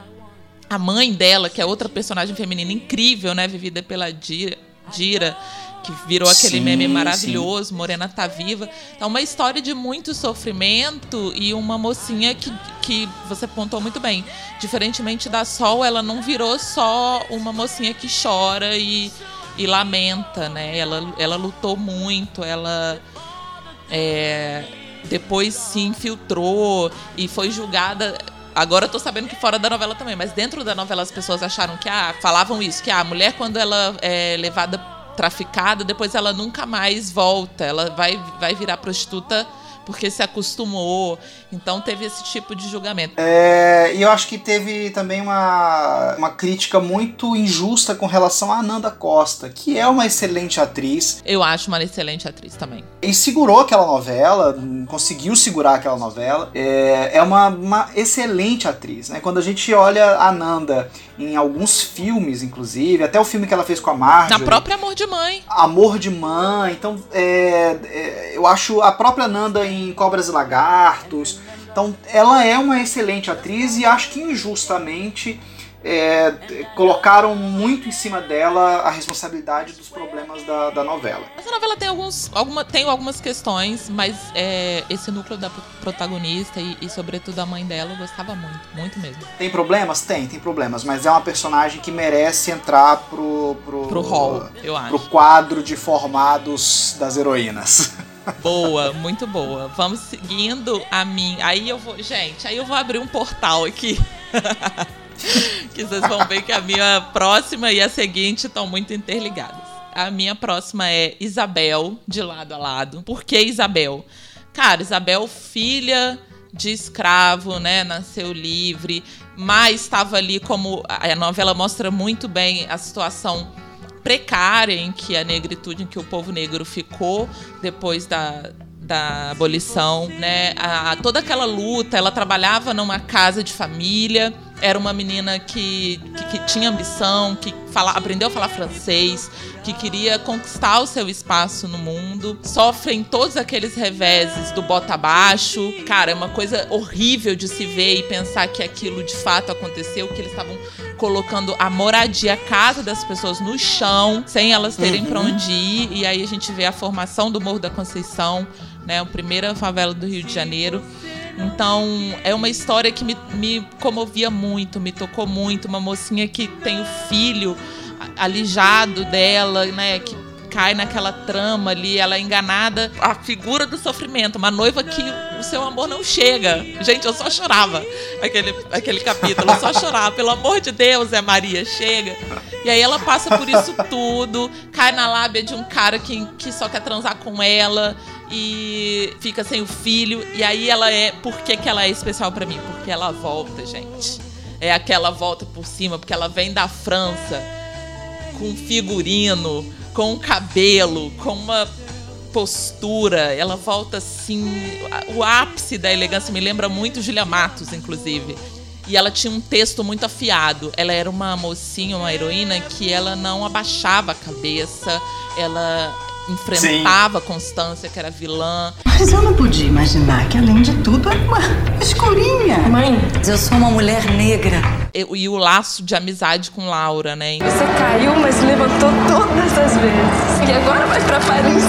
A mãe dela, que é outra personagem feminina incrível, né? Vivida pela Dira, Dira que virou aquele sim, meme maravilhoso, sim. Morena tá viva. É uma história de muito sofrimento e uma mocinha que, que você pontou muito bem. Diferentemente da Sol, ela não virou só uma mocinha que chora e, e lamenta, né? Ela, ela lutou muito, ela é, depois se infiltrou e foi julgada Agora eu tô sabendo que fora da novela também, mas dentro da novela as pessoas acharam que, ah, falavam isso, que ah, a mulher quando ela é levada traficada, depois ela nunca mais volta, ela vai, vai virar prostituta porque se acostumou. Então teve esse tipo de julgamento. É, e eu acho que teve também uma, uma crítica muito injusta com relação a Ananda Costa, que é uma excelente atriz. Eu acho uma excelente atriz também. E segurou aquela novela, conseguiu segurar aquela novela. É, é uma, uma excelente atriz. Né? Quando a gente olha a Ananda em alguns filmes, inclusive, até o filme que ela fez com a Marjorie. Na própria Amor de Mãe. Amor de Mãe. Então, é, é, eu acho a própria Nanda em Cobras e Lagartos. Então, ela é uma excelente atriz e acho que injustamente é, colocaram muito em cima dela a responsabilidade dos problemas da, da novela. Essa novela tem, alguns, alguma, tem algumas questões, mas é, esse núcleo da protagonista e, e, sobretudo, a mãe dela, eu gostava muito, muito mesmo. Tem problemas? Tem, tem problemas, mas é uma personagem que merece entrar pro. pro, pro hall, eu acho. Pro quadro de formados das heroínas. Boa, muito boa. Vamos seguindo a mim. Aí eu vou. Gente, aí eu vou abrir um portal aqui. que vocês vão ver que a minha próxima e a seguinte estão muito interligadas. A minha próxima é Isabel, de lado a lado. Por que Isabel? Cara, Isabel, filha de escravo, né? Nasceu livre, mas estava ali como. A novela mostra muito bem a situação precária em que a negritude, em que o povo negro ficou depois da, da abolição, né? A, toda aquela luta, ela trabalhava numa casa de família, era uma menina que, que, que tinha ambição, que fala, aprendeu a falar francês, que queria conquistar o seu espaço no mundo, sofrem todos aqueles reveses do bota abaixo. Cara, é uma coisa horrível de se ver e pensar que aquilo de fato aconteceu, que eles estavam colocando a moradia, a casa das pessoas no chão, sem elas terem uhum. para onde ir. E aí a gente vê a formação do Morro da Conceição, né, a primeira favela do Rio de Janeiro. Então, é uma história que me, me comovia muito, me tocou muito. Uma mocinha que tem o filho alijado dela, né? Que cai naquela trama ali, ela é enganada. A figura do sofrimento, uma noiva que o seu amor não chega. Gente, eu só chorava aquele, aquele capítulo, eu só chorava. Pelo amor de Deus, é Maria, chega. E aí ela passa por isso tudo, cai na lábia de um cara que, que só quer transar com ela e fica sem o filho. E aí ela é. Por que, que ela é especial para mim? Porque ela volta, gente. É aquela volta por cima, porque ela vem da França com figurino, com cabelo, com uma postura. Ela volta assim. O ápice da elegância me lembra muito Julia Matos, inclusive. E ela tinha um texto muito afiado. Ela era uma mocinha, uma heroína que ela não abaixava a cabeça, ela enfrentava Sim. Constância, que era vilã. Mas eu não podia imaginar que, além de tudo, era uma escurinha. Mãe, eu sou uma mulher negra. E, e, o laço de amizade com Laura, né? Você caiu, mas levantou todas as vezes. E agora vai pra Paris.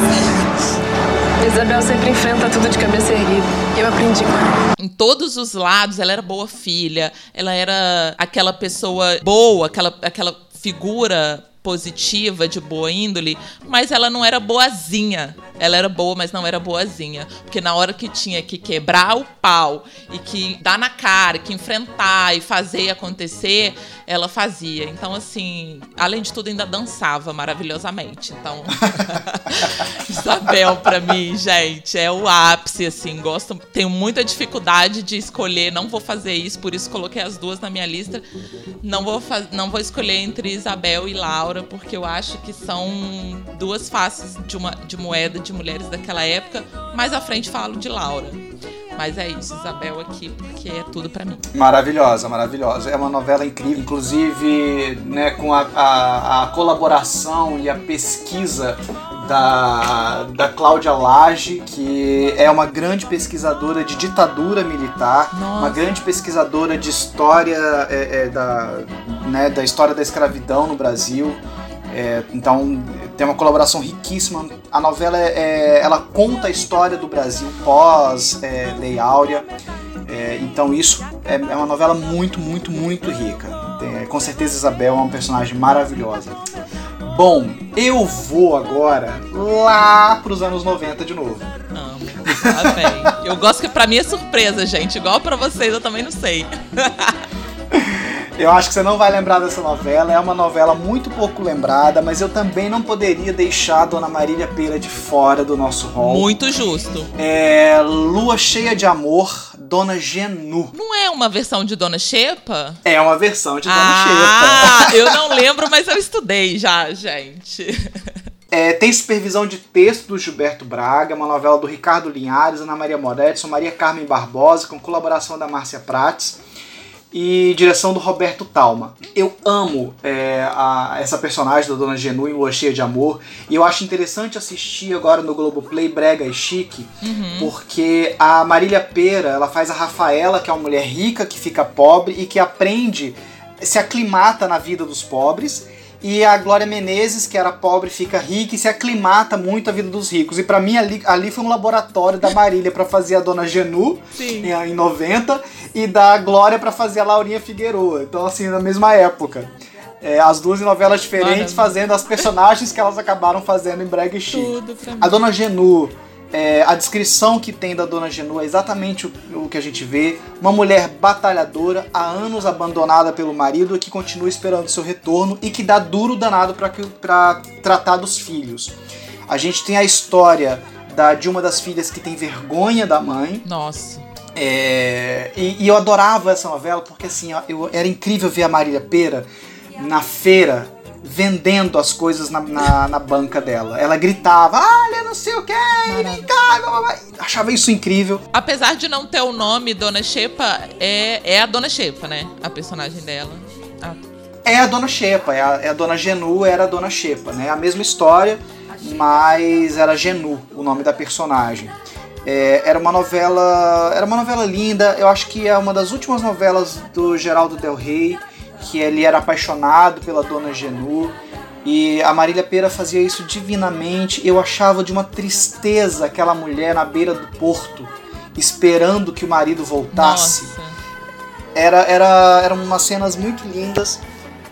Isabel sempre enfrenta tudo de cabeça erguida. Eu aprendi com ela. Em todos os lados, ela era boa filha, ela era aquela pessoa boa, aquela, aquela figura positiva, de boa índole, mas ela não era boazinha. Ela era boa, mas não era boazinha. Porque na hora que tinha que quebrar o pau e que dar na cara, que enfrentar e fazer acontecer, ela fazia. Então, assim, além de tudo, ainda dançava maravilhosamente. Então, Isabel, pra mim, gente, é o ápice, assim. Gosto, tenho muita dificuldade de escolher, não vou fazer isso, por isso coloquei as duas na minha lista. Não vou, não vou escolher entre Isabel e Laura porque eu acho que são duas faces de uma de moeda de mulheres daquela época. Mais à frente falo de Laura. Mas é isso, Isabel aqui, porque é tudo para mim. Maravilhosa, maravilhosa. É uma novela incrível, inclusive né, com a, a, a colaboração e a pesquisa da, da Cláudia Lage, que é uma grande pesquisadora de ditadura militar, Nossa. uma grande pesquisadora de história é, é, da, né, da história da escravidão no Brasil. É, então tem uma colaboração riquíssima. A novela é, é ela conta a história do Brasil pós é, Lei Áurea. É, então isso é, é, uma novela muito, muito, muito rica. Tem, com certeza Isabel é uma personagem maravilhosa. Bom, eu vou agora lá pros anos 90 de novo. Amo. Tá bem. Eu gosto que pra mim é surpresa, gente. Igual para vocês, eu também não sei. Eu acho que você não vai lembrar dessa novela, é uma novela muito pouco lembrada, mas eu também não poderia deixar a Dona Marília Pera de fora do nosso rol. Muito justo. É Lua Cheia de Amor, Dona Genu. Não é uma versão de Dona Xepa? É uma versão de Dona ah, Xepa. Ah, eu não lembro, mas eu estudei já, gente. É, tem supervisão de texto do Gilberto Braga, uma novela do Ricardo Linhares, Ana Maria Moretti, Maria Carmen Barbosa, com colaboração da Márcia Prates. E direção do Roberto Talma. Eu amo é, a, essa personagem da Dona Genu em Lua Cheia de Amor e eu acho interessante assistir agora no Globoplay Brega e Chique, Uhum. porque a Marília Pera ela faz a Rafaela, que é uma mulher rica que fica pobre e que aprende, se aclimata na vida dos pobres. E a Glória Menezes, que era pobre, fica rica e se aclimata muito à vida dos ricos. E pra mim ali, ali foi um laboratório da Marília pra fazer a Dona Genu Sim. em, em 90 e da Glória pra fazer a Laurinha Figueroa. Então assim, na mesma época. É, as duas em novelas diferentes Maravilha. fazendo as personagens que elas acabaram fazendo em Brega e Chique. Tudo pra mim. A Dona Genu, é, a descrição que tem da Dona Genu é exatamente o, o que a gente vê. Uma mulher batalhadora, há anos abandonada pelo marido, que continua esperando seu retorno e que dá duro danado para tratar dos filhos. A gente tem a história da, de uma das filhas que tem vergonha da mãe. Nossa. É, e, e eu adorava essa novela porque assim, eu, era incrível ver a Marília Pera na feira vendendo as coisas na, na, na banca dela. Ela gritava, olha, não sei o que, vem cá, blá, blá, blá." achava isso incrível. Apesar de não ter o nome Dona Xepa, é, é a Dona Xepa, né? A personagem dela. Ah, É a Dona Xepa, é a, é a Dona Genu, era a Dona Xepa, né? A mesma história, mas era Genu, o nome da personagem. É, era uma novela, era uma novela linda. Eu acho que é uma das últimas novelas do Geraldo Del Rey, que ele era apaixonado pela Dona Genu. E a Marília Pera fazia isso divinamente. Eu achava de uma tristeza aquela mulher na beira do porto, esperando que o marido voltasse nossa. era, era, eram umas cenas muito lindas.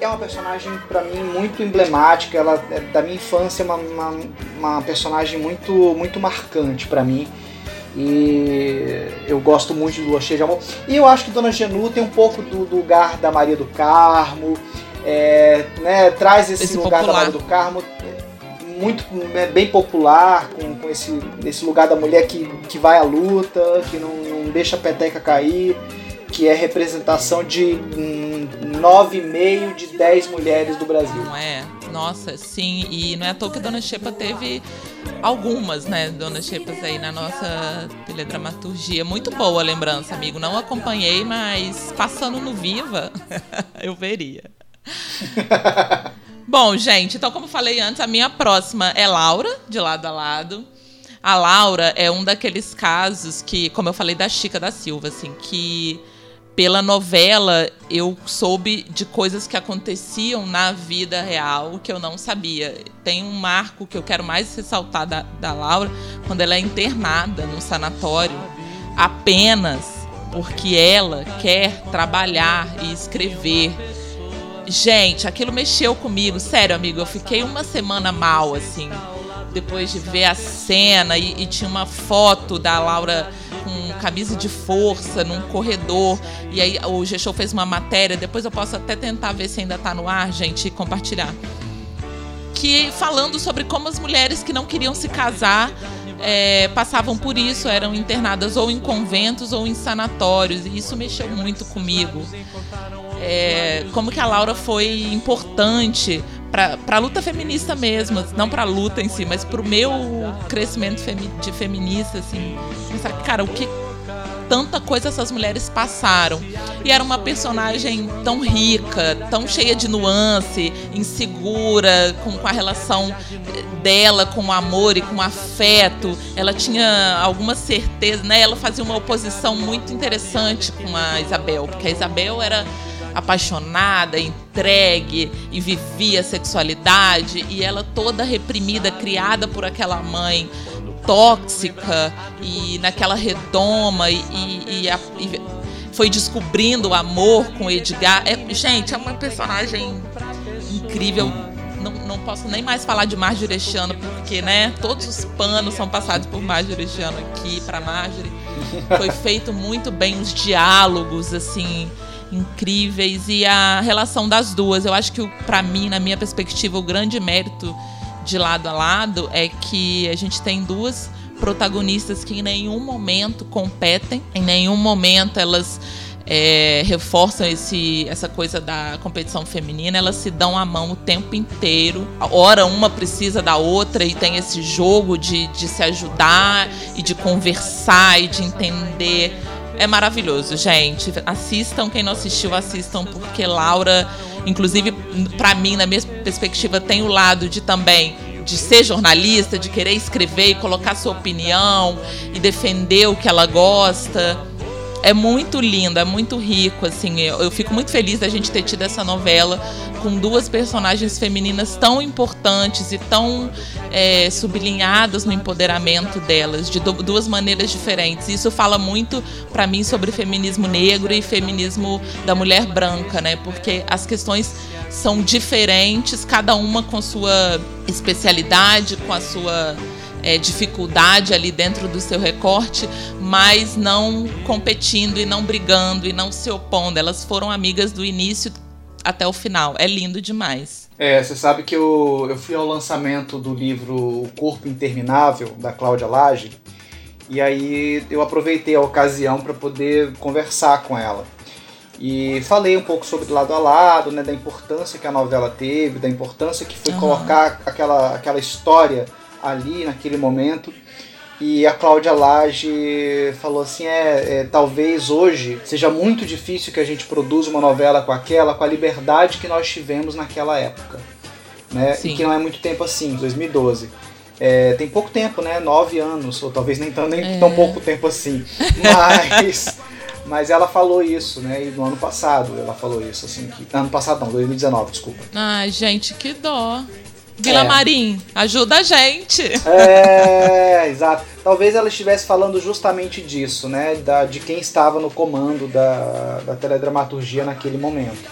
É uma personagem para mim muito emblemática. Ela é da minha infância, uma, uma, uma personagem muito muito marcante para mim. E eu gosto muito de Lua Cheia de Amor. E eu acho que Dona Genu tem um pouco do, do lugar da Maria do Carmo, é, né, traz esse, Esse lugar popular. da Maria do Carmo muito é, bem popular, com, com esse, esse lugar da mulher que, que vai à luta, que não, não deixa a peteca cair, que é representação de hum, 9,5 de 10 mulheres do Brasil. Não é? Nossa, sim. E não é à toa que Dona Xepa teve algumas, né? Dona Xepas aí na nossa teledramaturgia. Muito boa a lembrança, amigo. Não acompanhei, mas passando no Viva, eu veria. Bom, gente, então como falei antes, a minha próxima é Laura, de lado a lado. A Laura é um daqueles casos que, como eu falei da Chica da Silva, assim, que pela novela eu soube de coisas que aconteciam na vida real que eu não sabia. Tem um marco que eu quero mais ressaltar da, da Laura, quando ela é internada no sanatório, apenas porque ela quer trabalhar e escrever. Gente, aquilo mexeu comigo, sério, amigo. Eu fiquei uma semana mal, assim, depois de ver a cena e, e tinha uma foto da Laura com camisa de força num corredor. E aí o G-Show fez uma matéria, depois eu posso até tentar ver se ainda tá no ar, gente, e compartilhar. Que falando sobre como as mulheres que não queriam se casar é, passavam por isso, eram internadas ou em conventos ou em sanatórios. E isso mexeu muito comigo. É, como que a Laura foi importante para a luta feminista mesmo, não para a luta em si, mas para o meu crescimento femi de feminista, assim, pensar, cara, o que tanta coisa essas mulheres passaram. E era uma personagem tão rica, tão cheia de nuance, insegura, com, com a relação dela com o amor e com o afeto. Ela tinha alguma certeza, né? Ela fazia uma oposição muito interessante com a Isabel, porque a Isabel era apaixonada, entregue e vivia a sexualidade e ela toda reprimida, criada por aquela mãe tóxica e naquela redoma e, e, e, a, e foi descobrindo o amor com Edgar. É, gente, é uma personagem incrível. Não, não posso nem mais falar de Marjorie Echano, porque, né, todos os panos são passados por Marjorie Echano aqui para Marjorie. Foi feito muito bem os diálogos, assim, incríveis e a relação das duas. Eu acho que, para mim, na minha perspectiva, o grande mérito de lado a lado é que a gente tem duas protagonistas que em nenhum momento competem, em nenhum momento elas é, reforçam esse, essa coisa da competição feminina, elas se dão a mão o tempo inteiro. Ora, uma precisa da outra e tem esse jogo de, de se ajudar e de conversar e de entender é maravilhoso, gente. Assistam, quem não assistiu, assistam, porque Laura, inclusive, para mim, na minha perspectiva, tem o lado de também de ser jornalista, de querer escrever e colocar sua opinião e defender o que ela gosta. É muito lindo, é muito rico, assim. Eu, eu fico muito feliz da gente ter tido essa novela com duas personagens femininas tão importantes e tão é, sublinhadas no empoderamento delas, de do, duas maneiras diferentes. Isso fala muito para mim sobre feminismo negro e feminismo da mulher branca, né? Porque as questões são diferentes, cada uma com sua especialidade, com a sua é, dificuldade ali dentro do seu recorte, mas não competindo e não brigando e não se opondo. Elas foram amigas do início até o final. É lindo demais. É, você sabe que eu, eu fui ao lançamento do livro O Corpo Interminável, da Cláudia Lage, e aí eu aproveitei a ocasião para poder conversar com ela. E falei um pouco sobre lado a lado, né, da importância que a novela teve, da importância que foi uhum. colocar aquela, aquela história ali naquele momento. E a Cláudia Lage falou assim: é, é, talvez hoje seja muito difícil que a gente produza uma novela com aquela, com a liberdade que nós tivemos naquela época. Né? E que não é muito tempo assim, 2012. É, tem pouco tempo, né? Nove anos, ou talvez nem tão, nem é. tão pouco tempo assim. Mas, mas ela falou isso, né? E no ano passado ela falou isso, assim. Que, ano passado não, 2019, desculpa. Ai, gente, que dó. Vila é. Marim, ajuda a gente. É, exato. Talvez ela estivesse falando justamente disso, né? Da, de quem estava no comando da, da teledramaturgia naquele momento.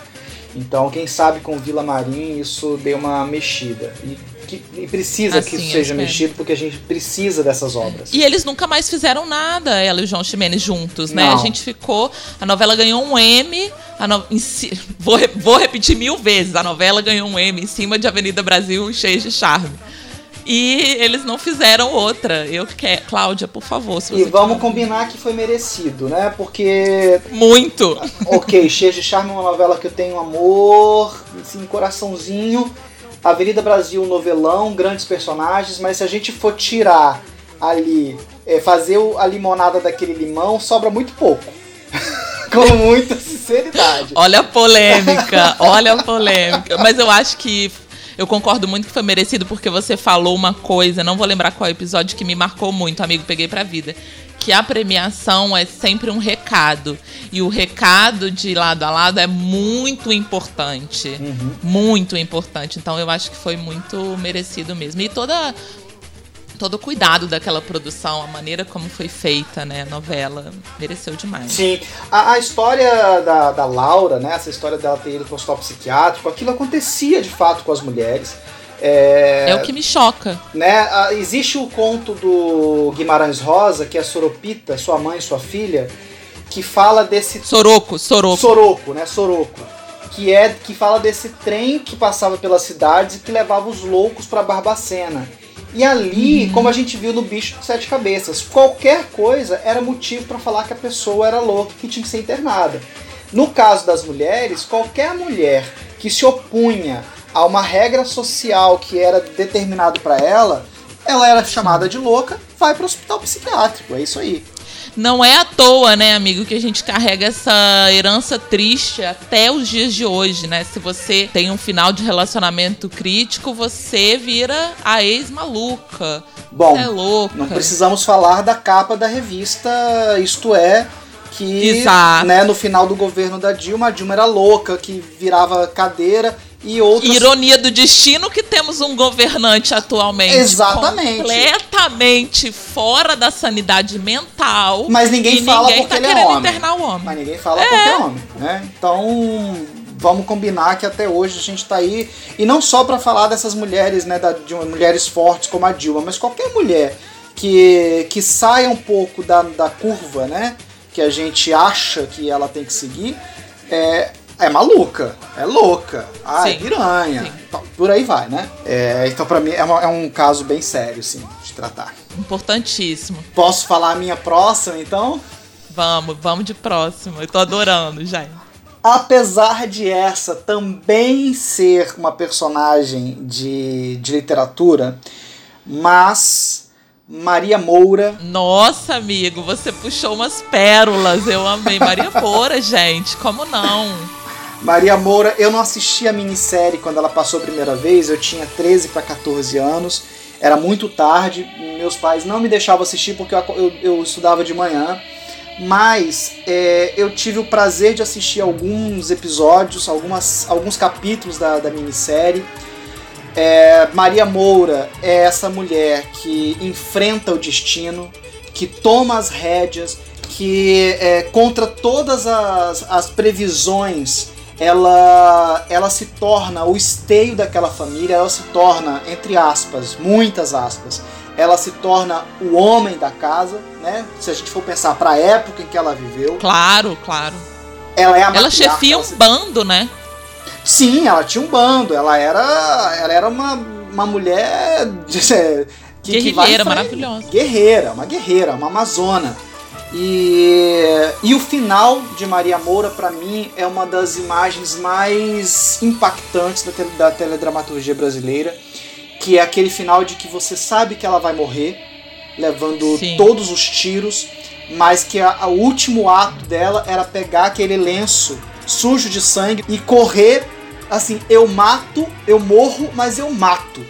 Então, quem sabe com Vila Marim isso deu uma mexida. E que, e precisa assim, que isso seja mexido, porque a gente precisa dessas obras. E eles nunca mais fizeram nada, ela e o João Ximenes juntos, né? Não. A gente ficou. A novela ganhou um M. No, si, vou, vou repetir mil vezes: a novela ganhou um M em cima de Avenida Brasil, cheio de charme. E eles não fizeram outra. Eu quero. Cláudia, por favor. e vamos combinar que foi merecido, né? Porque. Muito! Ok, Cheio de Charme é uma novela que eu tenho amor, assim, coraçãozinho. Avenida Brasil, novelão, grandes personagens, mas se a gente for tirar ali, é, fazer a limonada daquele limão, sobra muito pouco. Com muita sinceridade. Olha a polêmica, olha a polêmica. Mas eu acho que eu concordo muito que foi merecido porque você falou uma coisa, não vou lembrar qual episódio que me marcou muito, amigo, peguei pra vida que a premiação é sempre um recado. E o recado de lado a lado é muito importante. Uhum. Muito importante. Então eu acho que foi muito merecido mesmo. E toda todo o cuidado daquela produção, a maneira como foi feita, né, a novela, mereceu demais. Sim, a, a história da, da Laura, né, essa história dela ter ido para o hospital psiquiátrico, aquilo acontecia de fato com as mulheres. É, é o que me choca. Né? Existe o conto do Guimarães Rosa, que é Soropita, sua mãe e sua filha, que fala desse. Soroco, Soroco. Soroco, né? Soroco. Que é que fala desse trem que passava pelas cidades e que levava os loucos para Barbacena. E ali, uhum. como a gente viu no Bicho de Sete Cabeças, qualquer coisa era motivo para falar que a pessoa era louca que tinha que ser internada. No caso das mulheres, qualquer mulher que se opunha a uma regra social que era determinado para ela, ela era chamada de louca, vai para o hospital psiquiátrico. É isso aí. Não é à toa, né, amigo, que a gente carrega essa herança triste até os dias de hoje, né? Se você tem um final de relacionamento crítico, você vira a ex-maluca. Bom, é louca. não precisamos falar da capa da revista Isto É, que né, no final do governo da Dilma, a Dilma era louca, que virava cadeira e outras... Ironia do destino que temos um governante atualmente Exatamente. completamente fora da sanidade mental. Mas ninguém fala ninguém porque tá ele é homem. internar o homem. Mas ninguém fala é. porque é homem, né? Então, vamos combinar que até hoje a gente tá aí e não só para falar dessas mulheres, né, da, de mulheres fortes como a Dilma, mas qualquer mulher que que saia um pouco da, da curva, né, que a gente acha que ela tem que seguir, é, é maluca, é louca, ah, é piranha, então, por aí vai, né? É, então, para mim, é, uma, é, um caso bem sério, sim, de tratar. Importantíssimo. Posso falar a minha próxima, então? Vamos, vamos de próxima. Eu tô adorando, já. Apesar de essa também ser uma personagem de, de literatura, mas Maria Moura. Nossa, amigo, você puxou umas pérolas. Eu amei Maria Moura, gente. Como não? Maria Moura, eu não assisti a minissérie quando ela passou a primeira vez, eu tinha 13 para 14 anos, era muito tarde, meus pais não me deixavam assistir porque eu, eu, eu estudava de manhã, mas é, eu tive o prazer de assistir alguns episódios, algumas, alguns capítulos da, da minissérie. É, Maria Moura é essa mulher que enfrenta o destino, que toma as rédeas, que é, contra todas as, as previsões ela, ela se torna o esteio daquela família, ela se torna, entre aspas, muitas aspas, ela se torna o homem da casa, né? Se a gente for pensar para a época em que ela viveu. Claro, claro. Ela é a Ela chefia um bando, né? Sim, ela tinha um bando. Ela era, ela era uma, uma mulher que, guerreira, que maravilhosa. Guerreira, uma guerreira, uma amazona. E, e o final de Maria Moura, para mim, é uma das imagens mais impactantes da, tele, da teledramaturgia brasileira, que é aquele final de que você sabe que ela vai morrer, levando Sim. todos os tiros, mas que o último ato dela era pegar aquele lenço sujo de sangue e correr assim, eu mato, eu morro, mas eu mato.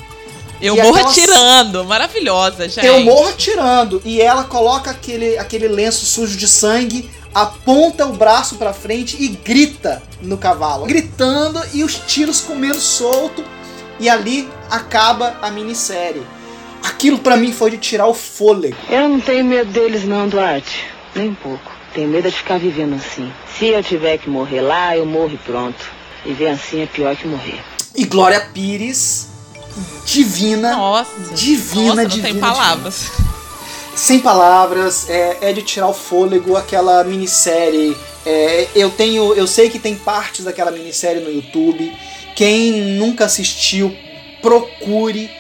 Eu e morro aquela... atirando, maravilhosa, gente. Eu morro atirando. E ela coloca aquele, aquele lenço sujo de sangue, aponta o braço pra frente e grita no cavalo. Gritando e os tiros comendo solto. E ali acaba a minissérie. Aquilo para mim foi de tirar o fôlego. Eu não tenho medo deles não, Duarte. Nem um pouco. Tenho medo de ficar vivendo assim. Se eu tiver que morrer lá, eu morro e pronto. Viver assim é pior que morrer. E Glória Pires divina. Nossa. Divina, Nossa, divina. Tem palavras. Divina. Sem palavras, é, é, de tirar o fôlego aquela minissérie. É, eu tenho. Eu sei que tem partes daquela minissérie no YouTube. Quem nunca assistiu, procure,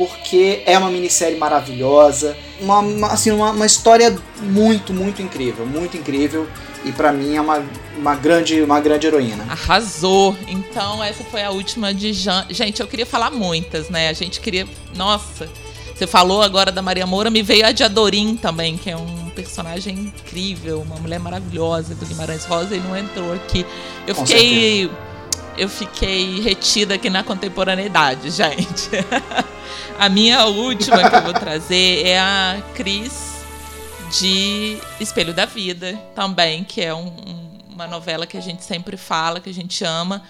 porque é uma minissérie maravilhosa. Uma, uma assim, uma, uma história muito, muito incrível. Muito incrível. E para mim é uma, uma, grande, uma grande heroína. Arrasou! Então, essa foi a última de Jean. Gente, eu queria falar muitas, né? A gente queria. Nossa! Você falou agora da Maria Moura, me veio a de Adorim também, que é um personagem incrível, uma mulher maravilhosa do Guimarães Rosa e não entrou aqui. Eu Com fiquei. Certeza. Eu fiquei retida aqui na contemporaneidade, gente. A minha última que eu vou trazer é a Cris de Espelho da Vida também, que é um, uma novela que a gente sempre fala, que a gente ama.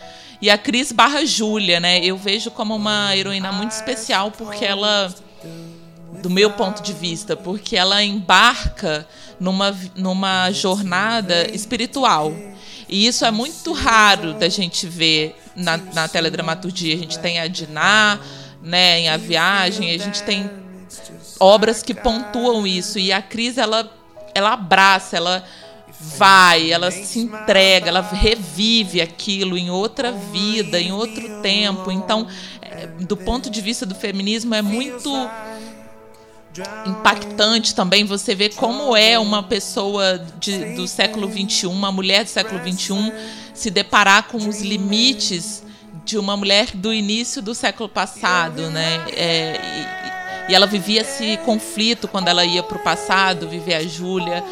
E a Cris barra Júlia, né? Eu vejo como uma heroína muito especial porque ela, do meu ponto de vista, porque ela embarca numa, numa jornada espiritual. E isso é muito raro da gente ver na, na teledramaturgia. A gente tem a Diná, né, em A Viagem, a gente tem obras que pontuam isso. E a Cris, ela, ela abraça, ela vai, ela se entrega, ela revive aquilo em outra vida, em outro tempo. Então, é, do ponto de vista do feminismo, é muito impactante também você ver como é uma pessoa de, do século XXI, uma mulher do século XXI, se deparar com os limites de uma mulher do início do século passado, né? É, e ela vivia esse conflito quando ela ia para o passado, viver a Júlia,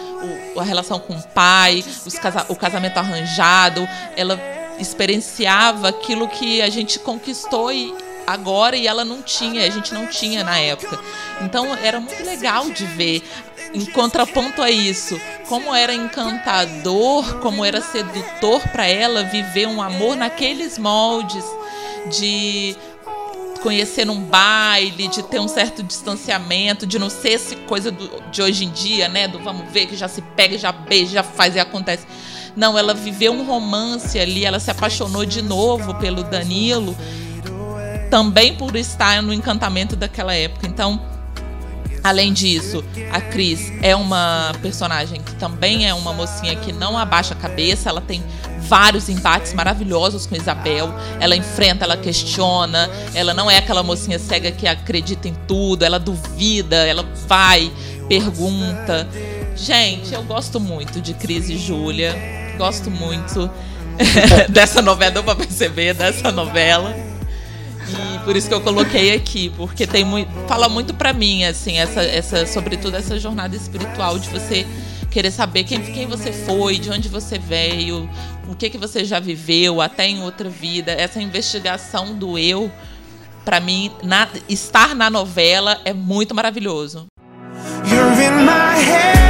a relação com o pai, casa, o casamento arranjado. Ela experienciava aquilo que a gente conquistou e agora e ela não tinha, a gente não tinha na época. Então era muito legal de ver em contraponto a isso, como era encantador, como era sedutor para ela viver um amor naqueles moldes de conhecer num baile, de ter um certo distanciamento, de não ser essa coisa do, de hoje em dia, né? Do vamos ver que já se pega, já beija, já faz e acontece. Não, ela viveu um romance ali, ela se apaixonou de novo pelo Danilo, também por estar no encantamento daquela época. Então, Além disso, a Cris é uma personagem que também é uma mocinha que não abaixa a cabeça, ela tem vários embates maravilhosos com Isabel. Ela enfrenta, ela questiona, ela não é aquela mocinha cega que acredita em tudo, ela duvida, ela vai, pergunta. Gente, eu gosto muito de Cris e Júlia, gosto muito dessa novela, deu pra perceber, dessa novela. E Por isso que eu coloquei aqui, porque tem muito, fala muito para mim assim, essa essa sobretudo essa jornada espiritual de você querer saber quem, quem você foi, de onde você veio, o que que você já viveu até em outra vida, essa investigação do eu para mim, na, estar na novela é muito maravilhoso. You're in my head.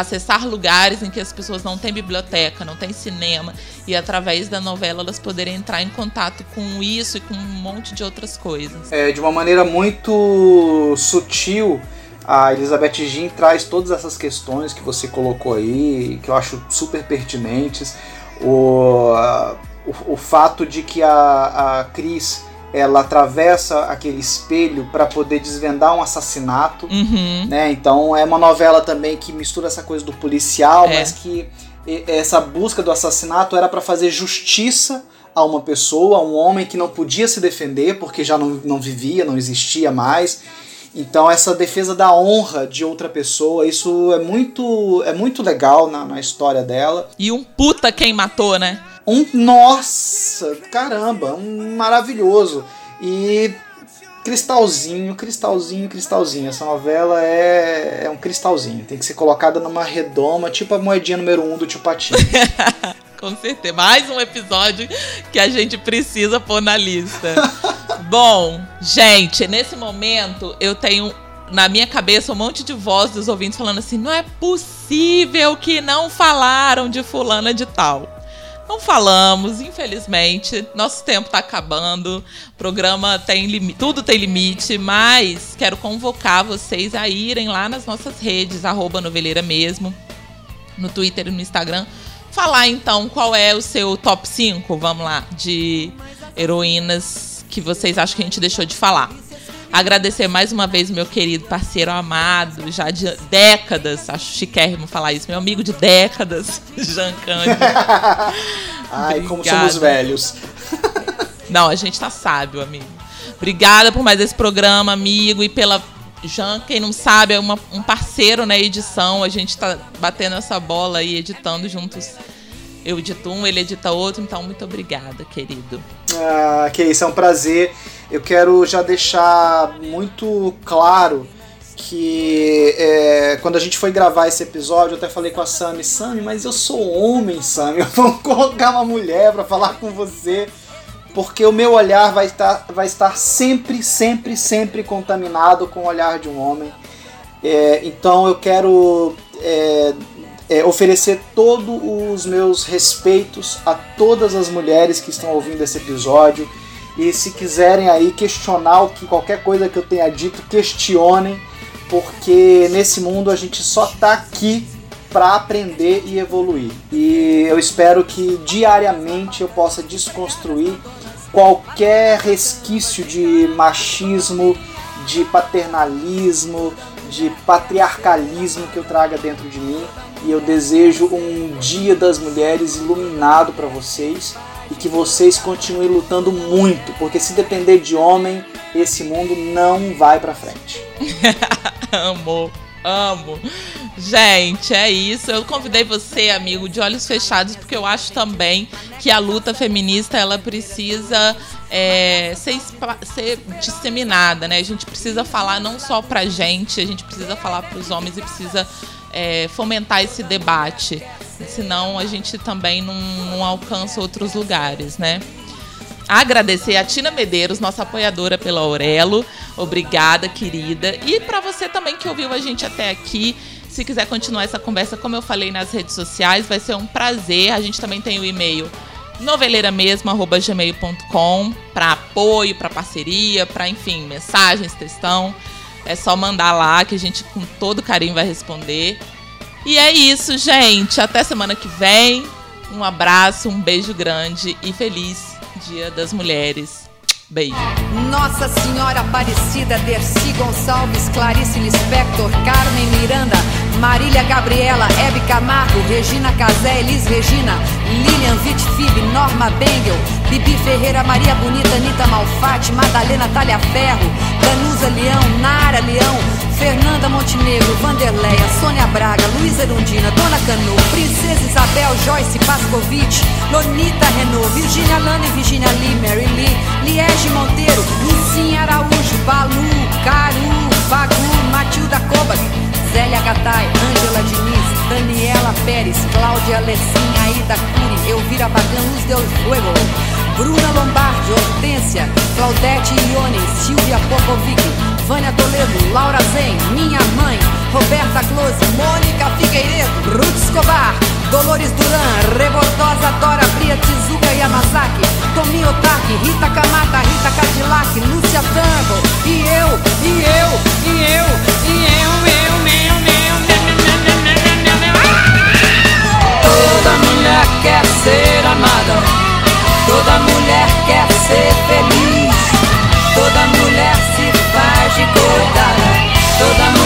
Acessar lugares em que as pessoas não têm biblioteca, não têm cinema, e através da novela elas poderem entrar em contato com isso e com um monte de outras coisas. É, de uma maneira muito sutil, a Elizabeth Jean traz todas essas questões que você colocou aí, que eu acho super pertinentes. O, o, o fato de que a, a Cris ela atravessa aquele espelho para poder desvendar um assassinato, uhum. né? Então é uma novela também que mistura essa coisa do policial, é. mas que essa busca do assassinato era para fazer justiça a uma pessoa, a um homem que não podia se defender porque já não, não vivia, não existia mais. Então essa defesa da honra de outra pessoa, isso é muito é muito legal na, na história dela. E um puta quem matou, né? Um nossa, caramba, um maravilhoso. E cristalzinho, cristalzinho, cristalzinho. Essa novela é, é um cristalzinho. Tem que ser colocada numa redoma, tipo a moedinha número um do Tio Patinho. Com certeza. Mais um episódio que a gente precisa pôr na lista. Bom, gente, nesse momento eu tenho na minha cabeça um monte de voz dos ouvintes falando assim: não é possível que não falaram de fulana de tal. Não falamos, infelizmente. Nosso tempo está acabando. O programa tem limite, tudo tem limite, mas quero convocar vocês a irem lá nas nossas redes, arroba noveleira mesmo, no Twitter e no Instagram. Falar então qual é o seu top 5, vamos lá, de heroínas que vocês acham que a gente deixou de falar. Agradecer mais uma vez meu querido parceiro amado, já de décadas, acho chiquérrimo falar isso, meu amigo de décadas, Jean Cândido. Ai, como somos velhos. Não, a gente tá sábio, amigo. Obrigada por mais esse programa, amigo, e pela Jean, quem não sabe, é uma, um parceiro na edição. A gente tá batendo essa bola aí, editando juntos. Eu edito um, ele edita outro, então muito obrigada, querido. Ah, que isso, é um prazer eu quero já deixar muito claro que é, quando a gente foi gravar esse episódio, eu até falei com a Sammy, Sammy, mas eu sou homem, Sammy, vamos colocar uma mulher para falar com você, porque o meu olhar vai estar, vai estar sempre, sempre, sempre contaminado com o olhar de um homem. É, então eu quero é, é, oferecer todos os meus respeitos a todas as mulheres que estão ouvindo esse episódio e se quiserem aí questionar o que qualquer coisa que eu tenha dito, questionem, porque nesse mundo a gente só tá aqui para aprender e evoluir. E eu espero que diariamente eu possa desconstruir qualquer resquício de machismo, de paternalismo, de patriarcalismo que eu traga dentro de mim. E eu desejo um Dia das Mulheres iluminado para vocês e que vocês continuem lutando muito, porque se depender de homem, esse mundo não vai para frente. amo, amo. Gente, é isso. Eu convidei você, amigo, de olhos fechados, porque eu acho também que a luta feminista ela precisa é, ser, ser, disseminada, né? A gente precisa falar não só pra gente, a gente precisa falar pros homens e precisa é, fomentar esse debate senão a gente também não, não alcança outros lugares, né? Agradecer a Tina Medeiros, nossa apoiadora pela Aurelo. Obrigada, querida. E para você também que ouviu a gente até aqui, se quiser continuar essa conversa, como eu falei nas redes sociais, vai ser um prazer. A gente também tem o e-mail noveleiramesmo@gmail.com para apoio, para parceria, para enfim, mensagens, textão. É só mandar lá que a gente com todo carinho vai responder. E é isso, gente. Até semana que vem. Um abraço, um beijo grande e feliz Dia das Mulheres. Beijo. Nossa Senhora Aparecida, Dercy Gonçalves, Clarice Lispector, Carmen Miranda, Marília Gabriela, Hebe Camargo, Regina Casé, Elis Regina, Lilian Vitfib, Norma Bengel, Bibi Ferreira, Maria Bonita, Anitta Malfatti, Madalena Talha Ferro, Danusa Leão, Nara Leão, Fernanda Montenegro, Vanderleia, Sônia Braga, Luísa Erundina, Dona Canu, Princesa Isabel, Joyce Pascovitch, Lonita Renault, Virginia Lana e Virginia Lee, Mary Lee, Liege Monteiro, Lucinha Araújo, Balu, Caru, Bagu, Matilda Kovac, Zélia Gattai, Ângela Diniz, Daniela Pérez, Cláudia Lessin, Aida Cury, Elvira Bagan, Luz Del Fuego, Bruna Lombardi, Hortência, Claudete Ione, Silvia Popovic, Vânia Toledo, Laura Zen, Minha Mãe, Roberta Close, Mônica Figueiredo, Ruth Escobar, Dolores Duran, Rebordosa Dora Bria, Tizuka Yamazaki, Tomi Otaki, Rita Kamata, Rita Cadillac, Lúcia Tango, e eu, e eu, e eu, e eu, eu, eu. mulher quer ser amada, toda mulher quer ser feliz, toda mulher se faz de coitada, toda mulher.